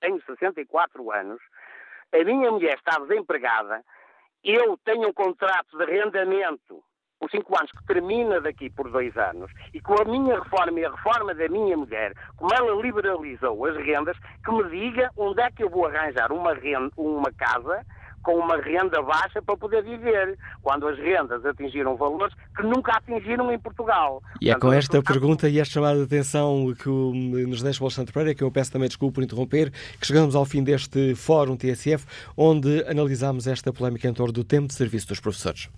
tenho 64 anos, a minha mulher está desempregada, eu tenho um contrato de arrendamento por cinco anos que termina daqui por dois anos e com a minha reforma e a reforma da minha mulher, como ela liberalizou as rendas, que me diga onde é que eu vou arranjar uma, renda, uma casa com uma renda baixa para poder viver, quando as rendas atingiram valores que nunca atingiram em Portugal. E é com esta pergunta e esta chamada de atenção que nos deixa o Alexandre Pereira, que eu peço também desculpa por interromper, que chegamos ao fim deste Fórum TSF, onde analisamos esta polémica em torno do tempo de serviço dos professores.